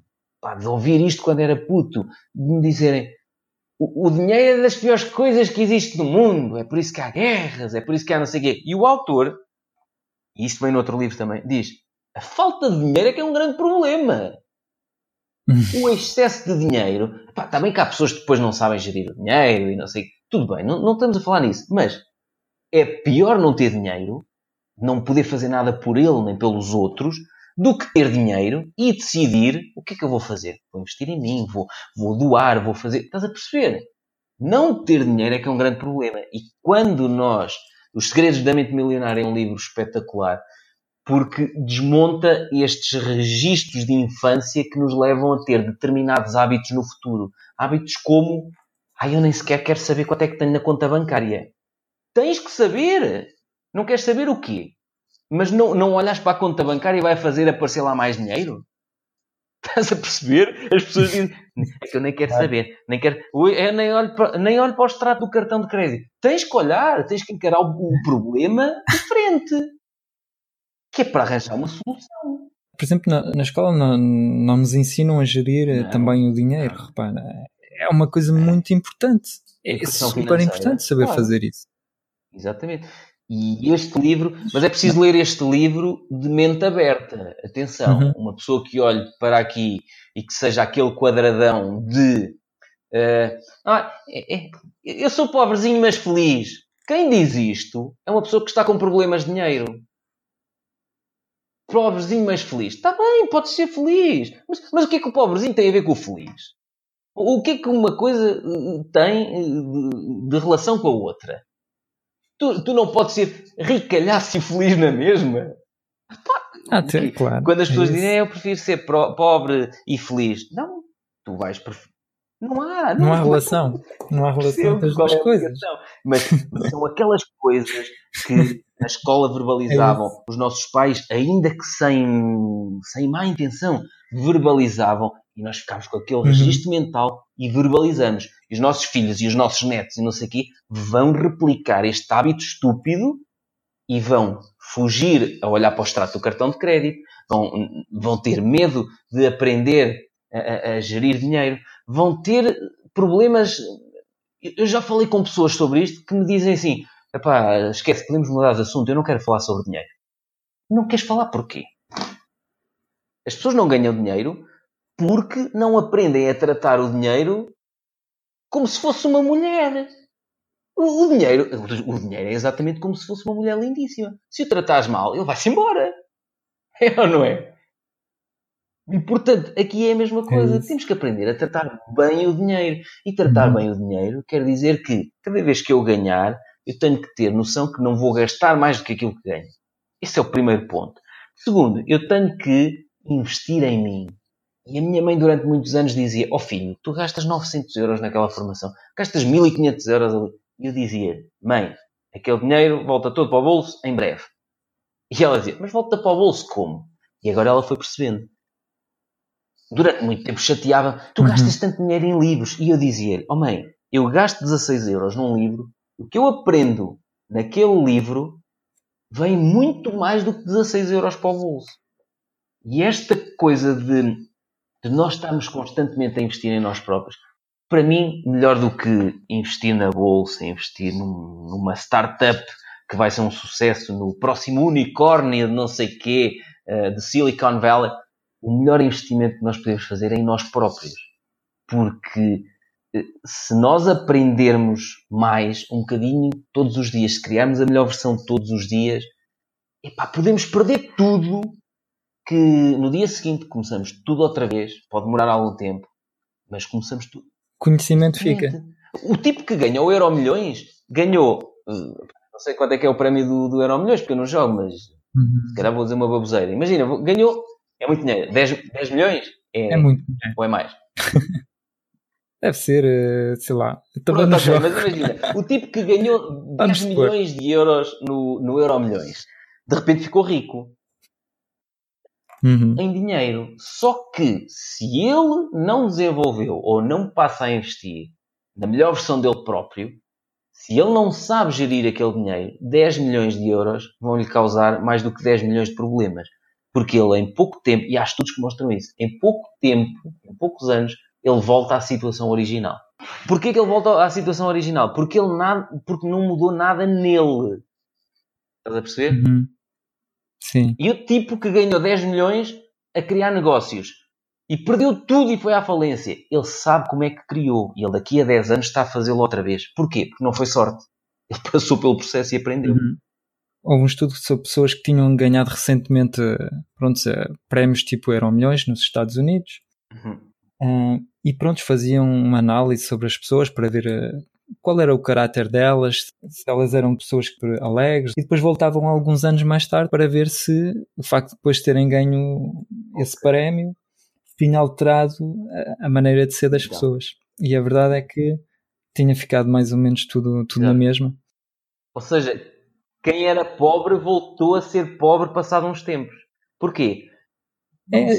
de ouvir isto quando era puto, de me dizerem o, o, dinheiro é das piores coisas que existe no mundo, é por isso que há guerras, é por isso que há não sei o quê. E o autor, e isto vem no outro livro também, diz: a falta de dinheiro é que é um grande problema. o excesso de dinheiro, pá, também que há pessoas que depois não sabem gerir o dinheiro e não sei, tudo bem, não, não estamos a falar nisso, mas é pior não ter dinheiro, não poder fazer nada por ele nem pelos outros, do que ter dinheiro e decidir o que é que eu vou fazer. Vou investir em mim, vou, vou doar, vou fazer. Estás a perceber? Não ter dinheiro é que é um grande problema. E quando nós. Os Segredos da Mente Milionária é um livro espetacular porque desmonta estes registros de infância que nos levam a ter determinados hábitos no futuro. Hábitos como, ah, eu nem sequer quero saber quanto é que tenho na conta bancária. Tens que saber! Não queres saber o quê? Mas não, não olhas para a conta bancária e vai fazer aparecer lá mais dinheiro? Estás a perceber? As pessoas dizem, é que eu nem quero saber, nem quero, eu nem olho para, nem olho para o extrato do cartão de crédito. Tens que olhar, tens que encarar o, o problema de frente, que é para arranjar uma solução. Por exemplo, na, na escola não, não nos ensinam a gerir eh, não, também o dinheiro, repara. É uma coisa muito importante. É super importante saber claro. fazer isso. Exatamente. E este livro, mas é preciso ler este livro de mente aberta. Atenção, uhum. uma pessoa que olhe para aqui e que seja aquele quadradão de uh, ah, é, é, eu sou pobrezinho, mas feliz. Quem diz isto é uma pessoa que está com problemas de dinheiro. Pobrezinho, mas feliz. Está bem, pode ser feliz. Mas, mas o que é que o pobrezinho tem a ver com o feliz? O que é que uma coisa eh, tem eh, de relação com a outra? Tu, tu não podes ser ricalhaço e feliz na mesma. Ah, tem, claro. Quando as pessoas é dizem, eu prefiro ser pro, pobre e feliz. Não, tu vais preferir. Não há. Não, não há relação. Não há relação entre as duas é coisas. Mas são aquelas coisas que na escola verbalizavam. É os nossos pais, ainda que sem, sem má intenção, verbalizavam e nós ficámos com aquele uhum. registro mental e verbalizamos. Os nossos filhos e os nossos netos e não sei o quê vão replicar este hábito estúpido e vão fugir a olhar para o extrato do cartão de crédito, vão, vão ter medo de aprender a, a, a gerir dinheiro, vão ter problemas. Eu já falei com pessoas sobre isto que me dizem assim: esquece, podemos mudar de assunto, eu não quero falar sobre dinheiro. Não queres falar porquê? As pessoas não ganham dinheiro porque não aprendem a tratar o dinheiro como se fosse uma mulher. O, o dinheiro, o dinheiro é exatamente como se fosse uma mulher lindíssima. Se o tratares mal, ele vai-se embora. É ou não é? E portanto, aqui é a mesma coisa. É Temos que aprender a tratar bem o dinheiro. E tratar uhum. bem o dinheiro quer dizer que cada vez que eu ganhar, eu tenho que ter noção que não vou gastar mais do que aquilo que ganho. Esse é o primeiro ponto. Segundo, eu tenho que investir em mim. E a minha mãe durante muitos anos dizia, ó oh filho, tu gastas 900 euros naquela formação, gastas 1500 euros ali. E eu dizia, mãe, aquele dinheiro volta todo para o bolso em breve. E ela dizia, mas volta para o bolso como? E agora ela foi percebendo. Durante muito tempo chateava, tu uhum. gastas tanto dinheiro em livros. E eu dizia-lhe, oh mãe, eu gasto 16 euros num livro, o que eu aprendo naquele livro vem muito mais do que 16 euros para o bolso. E esta coisa de nós estarmos constantemente a investir em nós próprios, para mim, melhor do que investir na bolsa, investir num, numa startup que vai ser um sucesso no próximo unicórnio de não sei quê, uh, de Silicon Valley, o melhor investimento que nós podemos fazer é em nós próprios. Porque eh, se nós aprendermos mais um bocadinho todos os dias, se criarmos a melhor versão todos os dias, epá, podemos perder tudo que no dia seguinte começamos tudo outra vez, pode demorar algum tempo, mas começamos tudo. Conhecimento fica. O tipo que ganhou o Euro Milhões ganhou. Eh, não sei quanto é que é o prémio do, do Euro Milhões, porque eu não jogo, mas uhum. se calhar vou dizer uma baboseira. Imagina, ganhou. É muito dinheiro. 10, 10 milhões? É, é muito dinheiro. Ou é mais? Deve ser, eh, sei lá. Também Pronto, okay, mas imagina, o tipo que ganhou 10 milhões de euros no, no Euro Milhões, de repente ficou rico. Uhum. Em dinheiro. Só que se ele não desenvolveu ou não passa a investir na melhor versão dele próprio, se ele não sabe gerir aquele dinheiro, 10 milhões de euros vão lhe causar mais do que 10 milhões de problemas. Porque ele, em pouco tempo, e há estudos que mostram isso, em pouco tempo, em poucos anos, ele volta à situação original. Porquê que ele volta à situação original? Porque ele nada, porque não mudou nada nele. Estás a perceber? Uhum. Sim. E o tipo que ganhou 10 milhões a criar negócios e perdeu tudo e foi à falência, ele sabe como é que criou e ele daqui a 10 anos está a fazê-lo outra vez. Porquê? Porque não foi sorte. Ele passou pelo processo e aprendeu. Uhum. Houve um estudo sobre pessoas que tinham ganhado recentemente pronto, prémios tipo Eram Milhões nos Estados Unidos. Uhum. Uh, e pronto, faziam uma análise sobre as pessoas para ver uh, qual era o caráter delas, se elas eram pessoas alegres, e depois voltavam alguns anos mais tarde para ver se o facto de depois terem ganho esse prémio tinha alterado a, maneira de ser das Legal. pessoas. E a verdade é que tinha ficado mais ou menos tudo, tudo na mesma. Ou seja, quem era pobre voltou a ser pobre passado uns tempos. Porquê? É,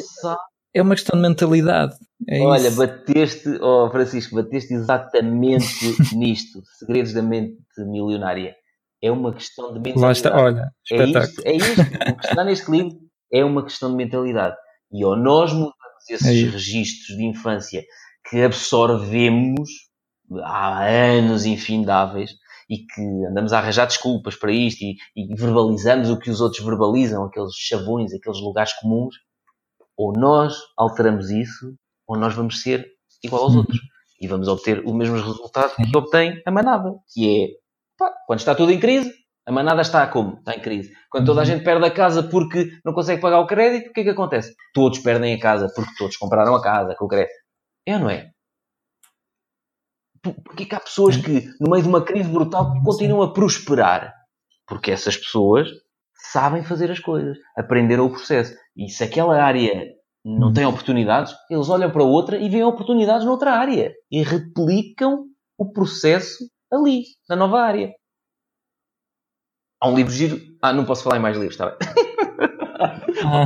é uma questão de mentalidade. É Olha, isso. bateste, oh Francisco, bateste exatamente nisto. Segredos da mente milionária. É uma questão de mentalidade. Lá está, olha, é isto, é isto. O que está neste livro é uma questão de mentalidade. E ou nós mudamos esses é registros de infância que absorvemos há anos infindáveis e que andamos a arranjar desculpas para isto e, e verbalizamos o que os outros verbalizam, aqueles chavões, aqueles lugares comuns, ou nós alteramos isso, ou nós vamos ser igual aos uhum. outros. E vamos obter o mesmo resultado que obtém a manada, que é, pá, quando está tudo em crise, a manada está como? Está em crise. Quando toda a uhum. gente perde a casa porque não consegue pagar o crédito, o que é que acontece? Todos perdem a casa porque todos compraram a casa com o crédito. É ou não é? Porquê que há pessoas que, no meio de uma crise brutal, continuam a prosperar? Porque essas pessoas sabem fazer as coisas, aprenderam o processo. E se aquela área não tem oportunidades, eles olham para outra e veem oportunidades noutra área e replicam o processo ali, na nova área. Há um livro giro. Ah, não posso falar em mais livros, está bem? Ah.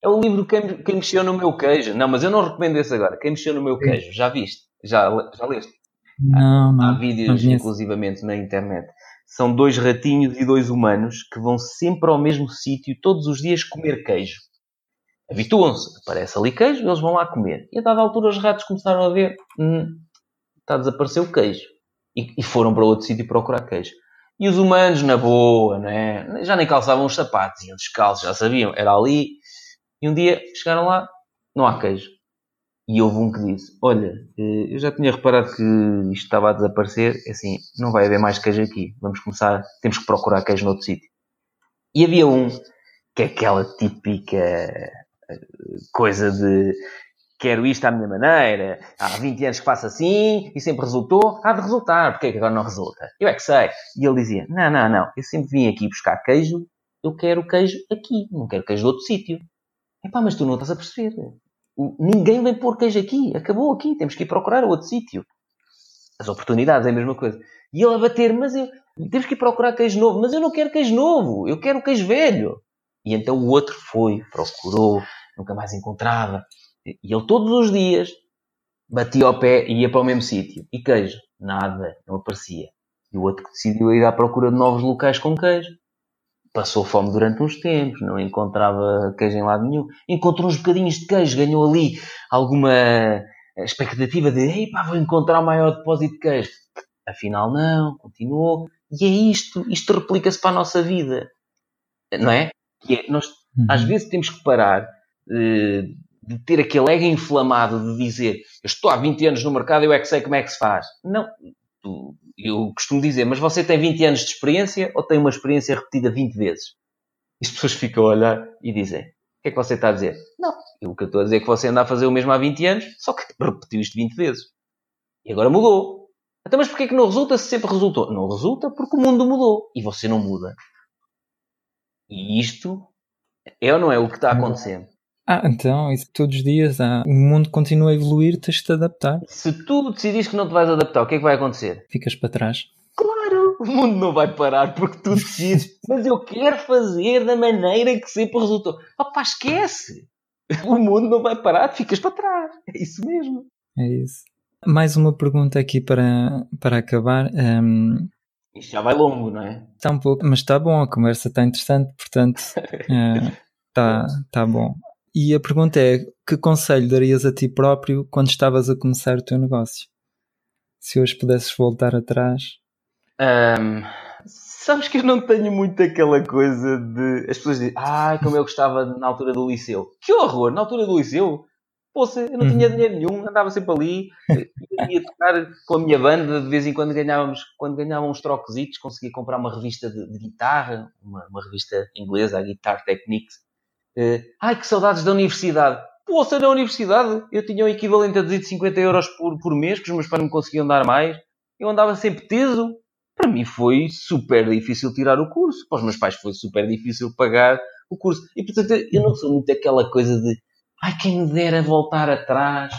é o livro quem, quem mexeu no meu queijo. Não, mas eu não recomendo esse agora. Quem mexeu no meu queijo, já viste? Já, já leste? Não, não. Há vídeos, não inclusivamente, na internet são dois ratinhos e dois humanos que vão sempre ao mesmo sítio todos os dias comer queijo. Habituam-se, aparece ali queijo, eles vão lá comer. E a dada altura os ratos começaram a ver, hum, está a desaparecer o queijo. E, e foram para outro sítio procurar queijo. E os humanos, na boa, né? já nem calçavam os sapatos, iam descalços, já sabiam, era ali. E um dia chegaram lá, não há queijo. E houve um que disse: Olha, eh, eu já tinha reparado que isto estava a desaparecer, é assim, não vai haver mais queijo aqui, vamos começar, temos que procurar queijo noutro sítio. E havia um que é aquela típica eh, coisa de quero isto à minha maneira, há 20 anos que faço assim e sempre resultou, há de resultar, porque é que agora não resulta? Eu é que sei. E ele dizia: Não, não, não, eu sempre vim aqui buscar queijo, eu quero queijo aqui, não quero queijo de outro sítio. Epá, mas tu não estás a perceber. Ninguém vem pôr queijo aqui. Acabou aqui. Temos que ir procurar outro sítio. As oportunidades é a mesma coisa. E ele a bater, mas eu, temos que ir procurar queijo novo. Mas eu não quero queijo novo. Eu quero queijo velho. E então o outro foi, procurou, nunca mais encontrava. E ele todos os dias batia ao pé e ia para o mesmo sítio. E queijo? Nada. Não aparecia. E o outro decidiu ir à procura de novos locais com queijo passou fome durante uns tempos, não encontrava queijo em lado nenhum. Encontrou uns bocadinhos de queijo, ganhou ali alguma expectativa de ei pá, vou encontrar o maior depósito de queijo. Afinal, não, continuou. E é isto, isto replica-se para a nossa vida, não é? Que é nós, uhum. às vezes, temos que parar uh, de ter aquele ego inflamado de dizer eu estou há 20 anos no mercado, eu é que sei como é que se faz. Não, eu costumo dizer, mas você tem 20 anos de experiência ou tem uma experiência repetida 20 vezes? E as pessoas ficam a olhar e dizem, o que é que você está a dizer? Não, o que eu estou a dizer é que você anda a fazer o mesmo há 20 anos, só que repetiu isto 20 vezes. E agora mudou. Então, mas porquê que não resulta se sempre resultou? Não resulta porque o mundo mudou e você não muda. E isto é ou não é o que está acontecendo? Ah, então, isso todos os dias há. O mundo continua a evoluir, tens de te adaptar. Se tu decidires que não te vais adaptar, o que é que vai acontecer? Ficas para trás. Claro! O mundo não vai parar porque tu decides, mas eu quero fazer da maneira que sempre resultou. Opá, esquece! O mundo não vai parar, ficas para trás. É isso mesmo. É isso. Mais uma pergunta aqui para, para acabar. Um, Isto já vai longo, não é? Está um pouco, mas está bom, a conversa está interessante, portanto está, está bom. E a pergunta é: que conselho darias a ti próprio quando estavas a começar o teu negócio? Se hoje pudesses voltar atrás. Um, sabes que eu não tenho muito aquela coisa de. As pessoas dizem, ah, como eu gostava na altura do liceu. Que horror! Na altura do liceu? Poxa, eu não tinha uhum. dinheiro nenhum, andava sempre ali, ia tocar com a minha banda, de vez em quando ganhávamos, quando ganhávamos uns troquesitos, conseguia comprar uma revista de, de guitarra, uma, uma, revista inglesa, a Guitar Techniques. Uh, ai, que saudades da universidade! Poxa, na universidade eu tinha o equivalente a 250 euros por, por mês, que os meus pais não conseguiam dar mais. Eu andava sempre teso. Para mim foi super difícil tirar o curso. Para os meus pais foi super difícil pagar o curso. E portanto eu não sou muito aquela coisa de Ai, quem me dera voltar atrás.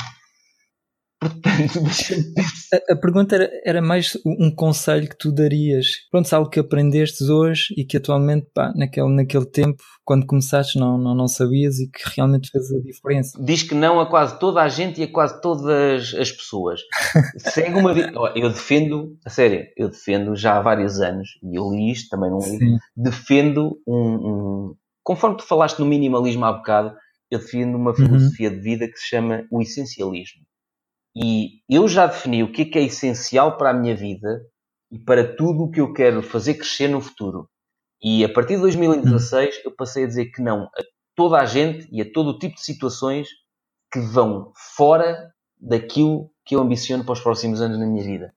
Portanto, deixa-me. A, a, pergunta era, era, mais um conselho que tu darias. Pronto, algo que aprendeste hoje e que atualmente, pá, naquele, naquele tempo, quando começaste, não, não, não sabias e que realmente fez a diferença. Diz que não a quase toda a gente e a quase todas as pessoas. Segue uma. Eu defendo, a sério, eu defendo já há vários anos, e eu li isto, também não li, defendo um, um. Conforme tu falaste no minimalismo há bocado, eu defendo uma uhum. filosofia uhum. de vida que se chama o essencialismo. E eu já defini o que é que é essencial para a minha vida e para tudo o que eu quero fazer crescer no futuro. E a partir de 2016 uhum. eu passei a dizer que não a toda a gente e a todo o tipo de situações que vão fora daquilo que eu ambiciono para os próximos anos na minha vida.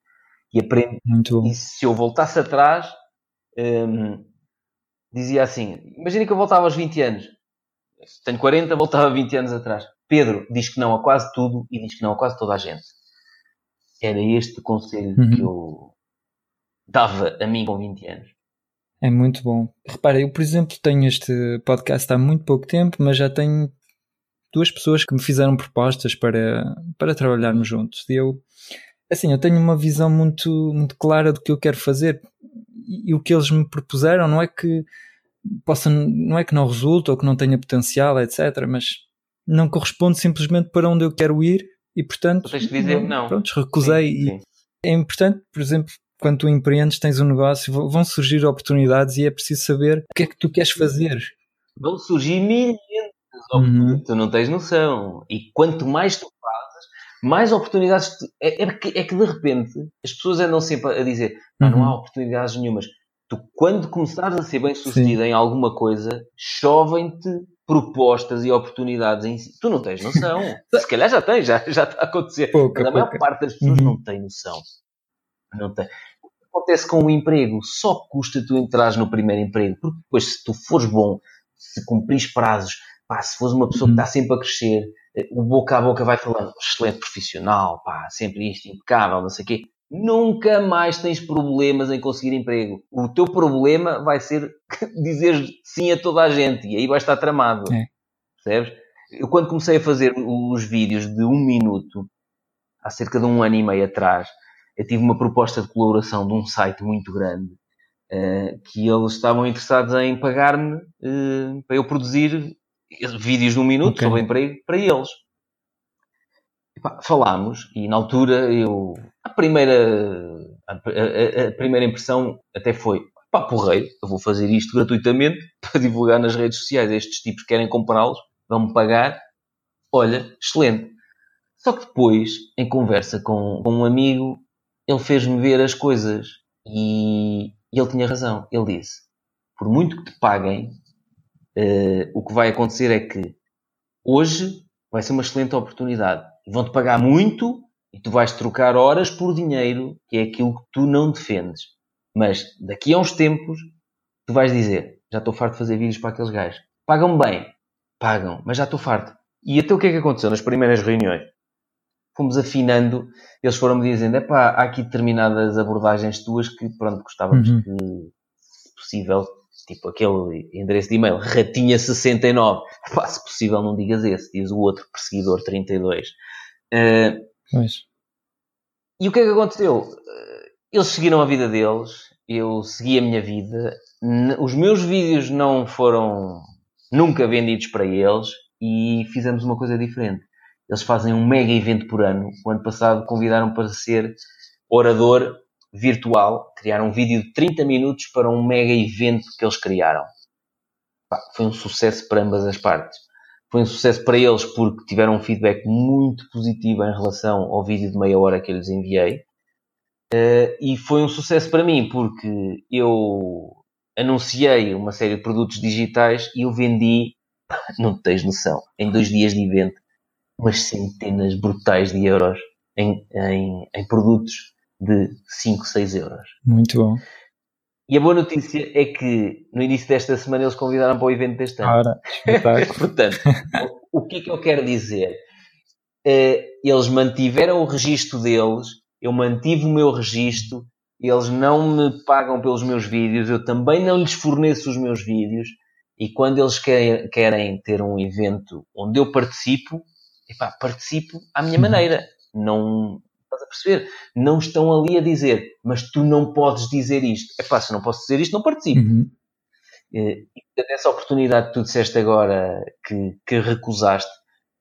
E aprendi. E se eu voltasse atrás, hum, dizia assim: imagina que eu voltava aos 20 anos tenho 40, voltava 20 anos atrás. Pedro diz que não a quase tudo e diz que não a quase toda a gente. Era este o conselho uhum. que eu dava a mim com 20 anos. É muito bom. Repara, eu, por exemplo, tenho este podcast há muito pouco tempo, mas já tenho duas pessoas que me fizeram propostas para, para trabalharmos juntos. E eu, assim, eu tenho uma visão muito, muito clara do que eu quero fazer. E, o que eles me propuseram não é que possa, não é que não resulte ou que não tenha potencial, etc., mas não corresponde simplesmente para onde eu quero ir e, portanto, tens que dizer não. Pronto, recusei. Sim, sim. E é importante, por exemplo, quando tu empreendes, tens um negócio, vão surgir oportunidades e é preciso saber o que é que tu queres fazer. Vão surgir milhares de oportunidades, uhum. tu não tens noção. E quanto mais tu fazes, mais oportunidades. Tu... É, é, que, é que de repente as pessoas andam sempre a dizer: não, uhum. não há oportunidades nenhumas tu, quando começares a ser bem sucedido Sim. em alguma coisa, chovem-te propostas e oportunidades em si. Tu não tens noção. Se calhar já tens, já, já está a acontecer. Pouca, Mas a maior parte das pessoas uhum. não tem noção. Não tem. O que acontece com o emprego? Só custa tu entrares no primeiro emprego. Porque depois, se tu fores bom, se cumprires prazos, pá, se fores uma pessoa uhum. que está sempre a crescer, eh, o boca a boca vai falando, excelente profissional, pá, sempre isto, impecável, não sei o quê nunca mais tens problemas em conseguir emprego. O teu problema vai ser dizer sim a toda a gente e aí vai estar tramado. É. Percebes? Eu quando comecei a fazer os vídeos de um minuto, há cerca de um ano e meio atrás, eu tive uma proposta de colaboração de um site muito grande uh, que eles estavam interessados em pagar-me uh, para eu produzir vídeos de um minuto okay. sobre emprego para eles falámos e na altura eu a primeira a, a, a, primeira impressão até foi pá, porreiro, eu vou fazer isto gratuitamente para divulgar nas redes sociais. Estes tipos querem comprá-los, vão-me pagar. Olha, excelente. Só que depois, em conversa com, com um amigo, ele fez-me ver as coisas e, e, ele tinha razão. Ele disse: por muito que te paguem, uh, o que vai acontecer é que hoje vai ser uma excelente oportunidade vão-te pagar muito e tu vais trocar horas por dinheiro, que é aquilo que tu não defendes. Mas daqui a uns tempos, tu vais dizer: Já estou farto de fazer vídeos para aqueles gajos. Pagam bem, pagam, mas já estou farto. E até o que é que aconteceu nas primeiras reuniões? fomos afinando, eles foram-me dizendo, epá, há aqui determinadas abordagens tuas que, pronto, gostávamos uhum. que, se possível, tipo aquele endereço de e-mail, ratinha69, epá, se possível não digas esse, diz o outro, perseguidor 32. Uh, pois. E o que é que aconteceu? Eles seguiram a vida deles, eu segui a minha vida, os meus vídeos não foram nunca vendidos para eles e fizemos uma coisa diferente. Eles fazem um mega evento por ano. O ano passado convidaram para ser orador virtual. Criaram um vídeo de 30 minutos para um mega evento que eles criaram. foi um sucesso para ambas as partes. Foi um sucesso para eles porque tiveram um feedback muito positivo em relação ao vídeo de meia hora que eu lhes enviei. Uh, e foi um sucesso para mim porque eu anunciei uma série de produtos digitais e eu vendi, não tens noção, em dois dias de evento, umas centenas brutais de euros em, em, em produtos de 5, 6 euros. Muito bom. E a boa notícia é que no início desta semana eles convidaram para o evento deste ano. Ora, Portanto, o que é que eu quero dizer? Uh, eles mantiveram o registro deles, eu mantive o meu registro, eles não me pagam pelos meus vídeos, eu também não lhes forneço os meus vídeos, e quando eles querem, querem ter um evento onde eu participo, epá, participo à minha uhum. maneira. Não, perceber? Não estão ali a dizer, mas tu não podes dizer isto. Epá, se não posso dizer isto, não participo. Uhum. Eh, e essa oportunidade que tu disseste agora que, que recusaste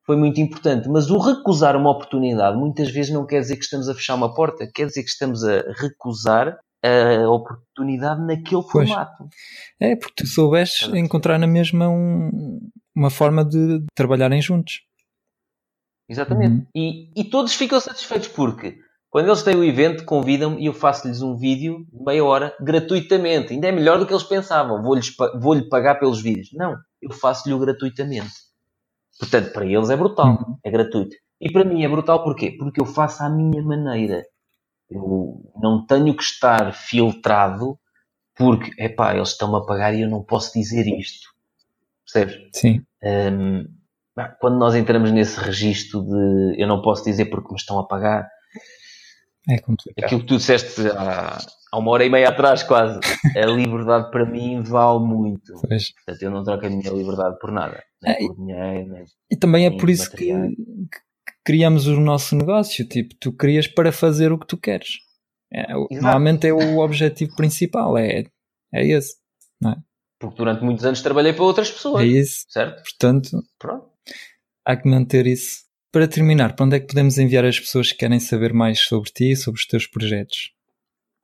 foi muito importante. Mas o recusar uma oportunidade muitas vezes não quer dizer que estamos a fechar uma porta, quer dizer que estamos a recusar a oportunidade naquele pois. formato. É, porque tu soubeste encontrar na mesma um, uma forma de trabalharem juntos. Exatamente. Uhum. E, e todos ficam satisfeitos porque quando eles têm o evento, convidam-me e eu faço-lhes um vídeo de meia hora gratuitamente. Ainda é melhor do que eles pensavam. Vou-lhe vou pagar pelos vídeos. Não, eu faço-lhe o gratuitamente. Portanto, para eles é brutal, uhum. é gratuito. E para mim é brutal porquê? Porque eu faço à minha maneira. Eu não tenho que estar filtrado porque, epá, eles estão-me a pagar e eu não posso dizer isto. Percebes? Sim. Um, quando nós entramos nesse registro de eu não posso dizer porque me estão a pagar, é complicado. Aquilo que tu disseste há, há uma hora e meia atrás, quase, a liberdade para mim vale muito. Pois. Portanto, eu não troco a minha liberdade por nada. Nem é, por dinheiro, nem E também é por isso que, que, criamos o nosso negócio. Tipo, tu crias para fazer o que tu queres. É, normalmente é o objetivo principal, é, é esse. Não é? Porque durante muitos anos trabalhei para outras pessoas. É isso. Certo? Portanto, Pronto. Há que manter isso. Para terminar, para onde é que podemos enviar as pessoas que querem saber mais sobre ti e sobre os teus projetos?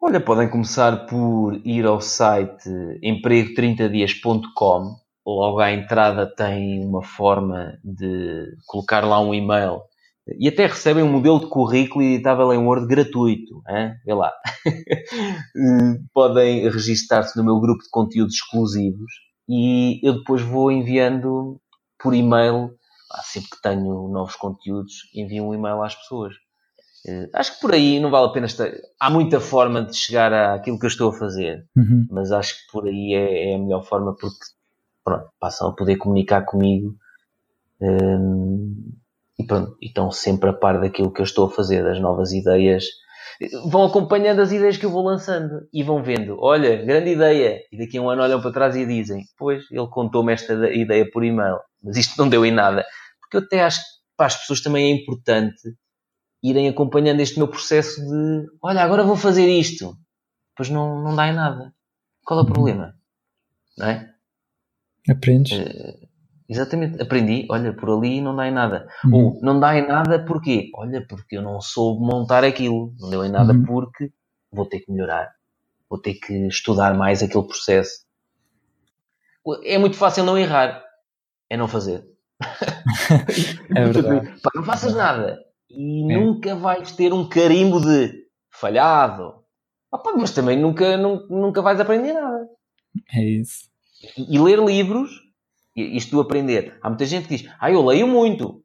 Olha, podem começar por ir ao site emprego30dias.com. Logo à entrada tem uma forma de colocar lá um e-mail e até recebem um modelo de currículo editável em Word gratuito. Hein? Vê lá. podem registar-se no meu grupo de conteúdos exclusivos e eu depois vou enviando por e-mail sempre que tenho novos conteúdos, envio um e-mail às pessoas. Uh, acho que por aí não vale a pena estar. Há muita forma de chegar àquilo que eu estou a fazer, uhum. mas acho que por aí é, é, a melhor forma porque pronto, passam a poder comunicar comigo um, ehm, e pronto, e estão sempre a par daquilo que eu estou a fazer, das novas ideias. Vão acompanhando as ideias que eu vou lançando e vão vendo, olha, grande ideia. E daqui a um ano olham para trás e dizem, pois, ele contou-me esta ideia por e-mail, mas isto não deu em nada porque eu até acho que para as pessoas também é importante irem acompanhando este meu processo de olha, agora vou fazer isto. Depois não, não dá em nada. Qual é o uhum. problema? Não é? Aprendes. Uh, exatamente, aprendi, olha, por ali não dá em nada. Uhum. Ou não dá em nada porquê? Olha, porque eu não soube montar aquilo. Não deu em nada uhum. porque vou ter que melhorar. Vou ter que estudar mais aquele processo. É muito fácil não errar. É não fazer. é verdade. Pá, não faças nada e é. nunca vais ter um carimbo de falhado. Opa, mas também nunca, nunca, nunca vais aprender nada. É isso. E, e ler livros, isto do aprender. Há muita gente que diz, ah, eu leio muito.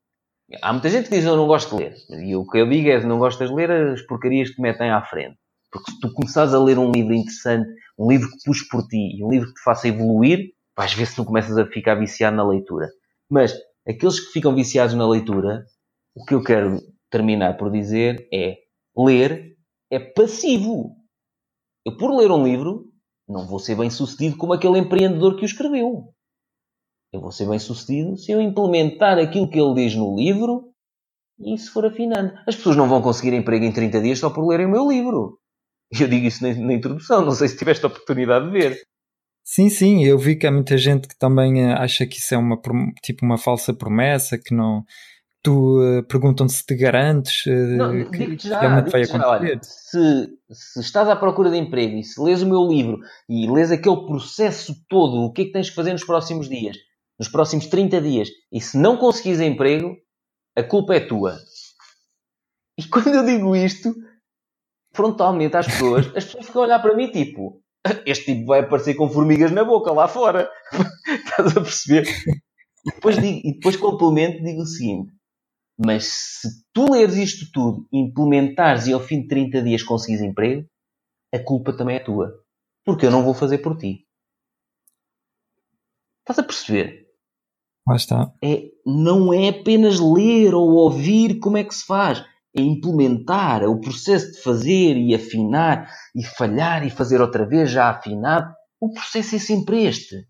Há muita gente que diz, eu não gosto de ler. E o que eu digo é, não gostas de ler as porcarias que te metem à frente. Porque se tu começares a ler um livro interessante, um livro que puxe por ti e um livro que te faça evoluir, vais ver se não começas a ficar viciado na leitura. Mas aqueles que ficam viciados na leitura, o que eu quero terminar por dizer é ler é passivo. Eu, por ler um livro, não vou ser bem sucedido como aquele empreendedor que o escreveu. Eu vou ser bem sucedido se eu implementar aquilo que ele diz no livro e se for afinando. As pessoas não vão conseguir emprego em 30 dias só por lerem o meu livro. Eu digo isso na, na introdução, não sei se tiveste a oportunidade de ver. Sim, sim, eu vi que há muita gente que também eh, acha que isso é uma, tipo uma falsa promessa, que não. Tu uh, perguntam-te se te garantes uh, não, que já, realmente vai acontecer. Já, olha, se, se estás à procura de emprego e se lês o meu livro e lês aquele processo todo, o que é que tens que fazer nos próximos dias, nos próximos 30 dias, e se não conseguires emprego, a culpa é tua. E quando eu digo isto, frontalmente às pessoas, as pessoas ficam a olhar para mim tipo, este tipo vai aparecer com formigas na boca lá fora. Estás a perceber? E depois, digo, e depois complemento digo o seguinte: mas se tu leres isto tudo, implementares e ao fim de 30 dias conseguires emprego, a culpa também é tua. Porque eu não vou fazer por ti. Estás a perceber? Lá está. É, não é apenas ler ou ouvir como é que se faz a implementar, o processo de fazer e afinar e falhar e fazer outra vez já afinado, o processo é sempre este.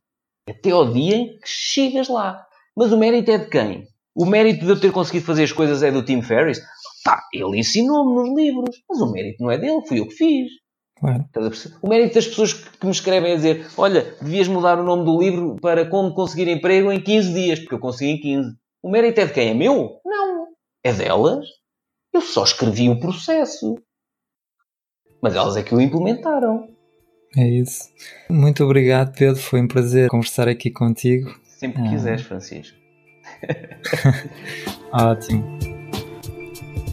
Até ao dia em que chegas lá. Mas o mérito é de quem? O mérito de eu ter conseguido fazer as coisas é do Tim Ferriss? Pá, ele ensinou-me nos livros, mas o mérito não é dele, fui eu que fiz. Claro. O mérito das pessoas que me escrevem a dizer: Olha, devias mudar o nome do livro para como conseguir emprego em 15 dias, porque eu consegui em 15. O mérito é de quem? É meu? Não. É delas. Eu só escrevi o processo. Mas elas é que o implementaram. É isso. Muito obrigado, Pedro. Foi um prazer conversar aqui contigo. Sempre que ah. quiseres, Francisco. Ótimo.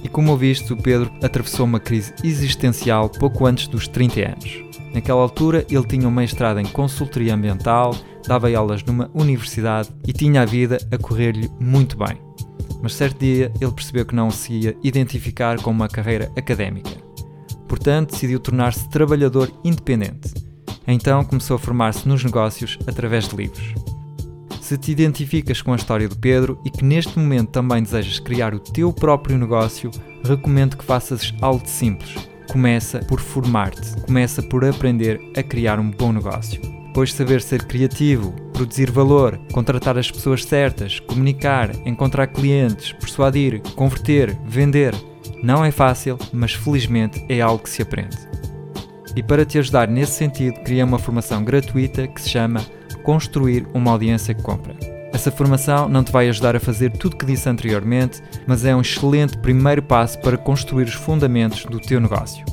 E como ouviste, o Pedro atravessou uma crise existencial pouco antes dos 30 anos. Naquela altura, ele tinha um mestrado em consultoria ambiental, dava aulas numa universidade e tinha a vida a correr-lhe muito bem mas certo dia ele percebeu que não se ia identificar com uma carreira académica. Portanto, decidiu tornar-se trabalhador independente. Então começou a formar-se nos negócios através de livros. Se te identificas com a história do Pedro e que neste momento também desejas criar o teu próprio negócio, recomendo que faças algo simples. Começa por formar-te, começa por aprender a criar um bom negócio. Depois saber ser criativo, produzir valor, contratar as pessoas certas, comunicar, encontrar clientes, persuadir, converter, vender. Não é fácil, mas felizmente é algo que se aprende. E para te ajudar nesse sentido, criei uma formação gratuita que se chama Construir uma Audiência que Compra. Essa formação não te vai ajudar a fazer tudo o que disse anteriormente, mas é um excelente primeiro passo para construir os fundamentos do teu negócio.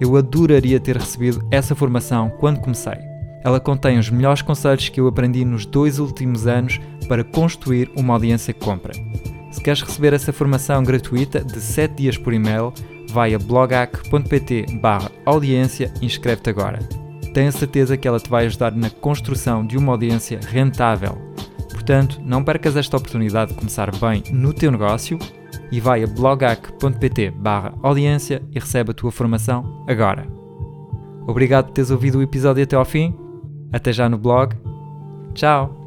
Eu adoraria ter recebido essa formação quando comecei ela contém os melhores conselhos que eu aprendi nos dois últimos anos para construir uma audiência que compra. Se queres receber essa formação gratuita de 7 dias por e-mail, vai a blogac.pt audiência e inscreve-te agora. Tenho a certeza que ela te vai ajudar na construção de uma audiência rentável. Portanto, não percas esta oportunidade de começar bem no teu negócio e vai a blogac.pt audiência e recebe a tua formação agora. Obrigado por teres ouvido o episódio até ao fim até já no blog. Tchau!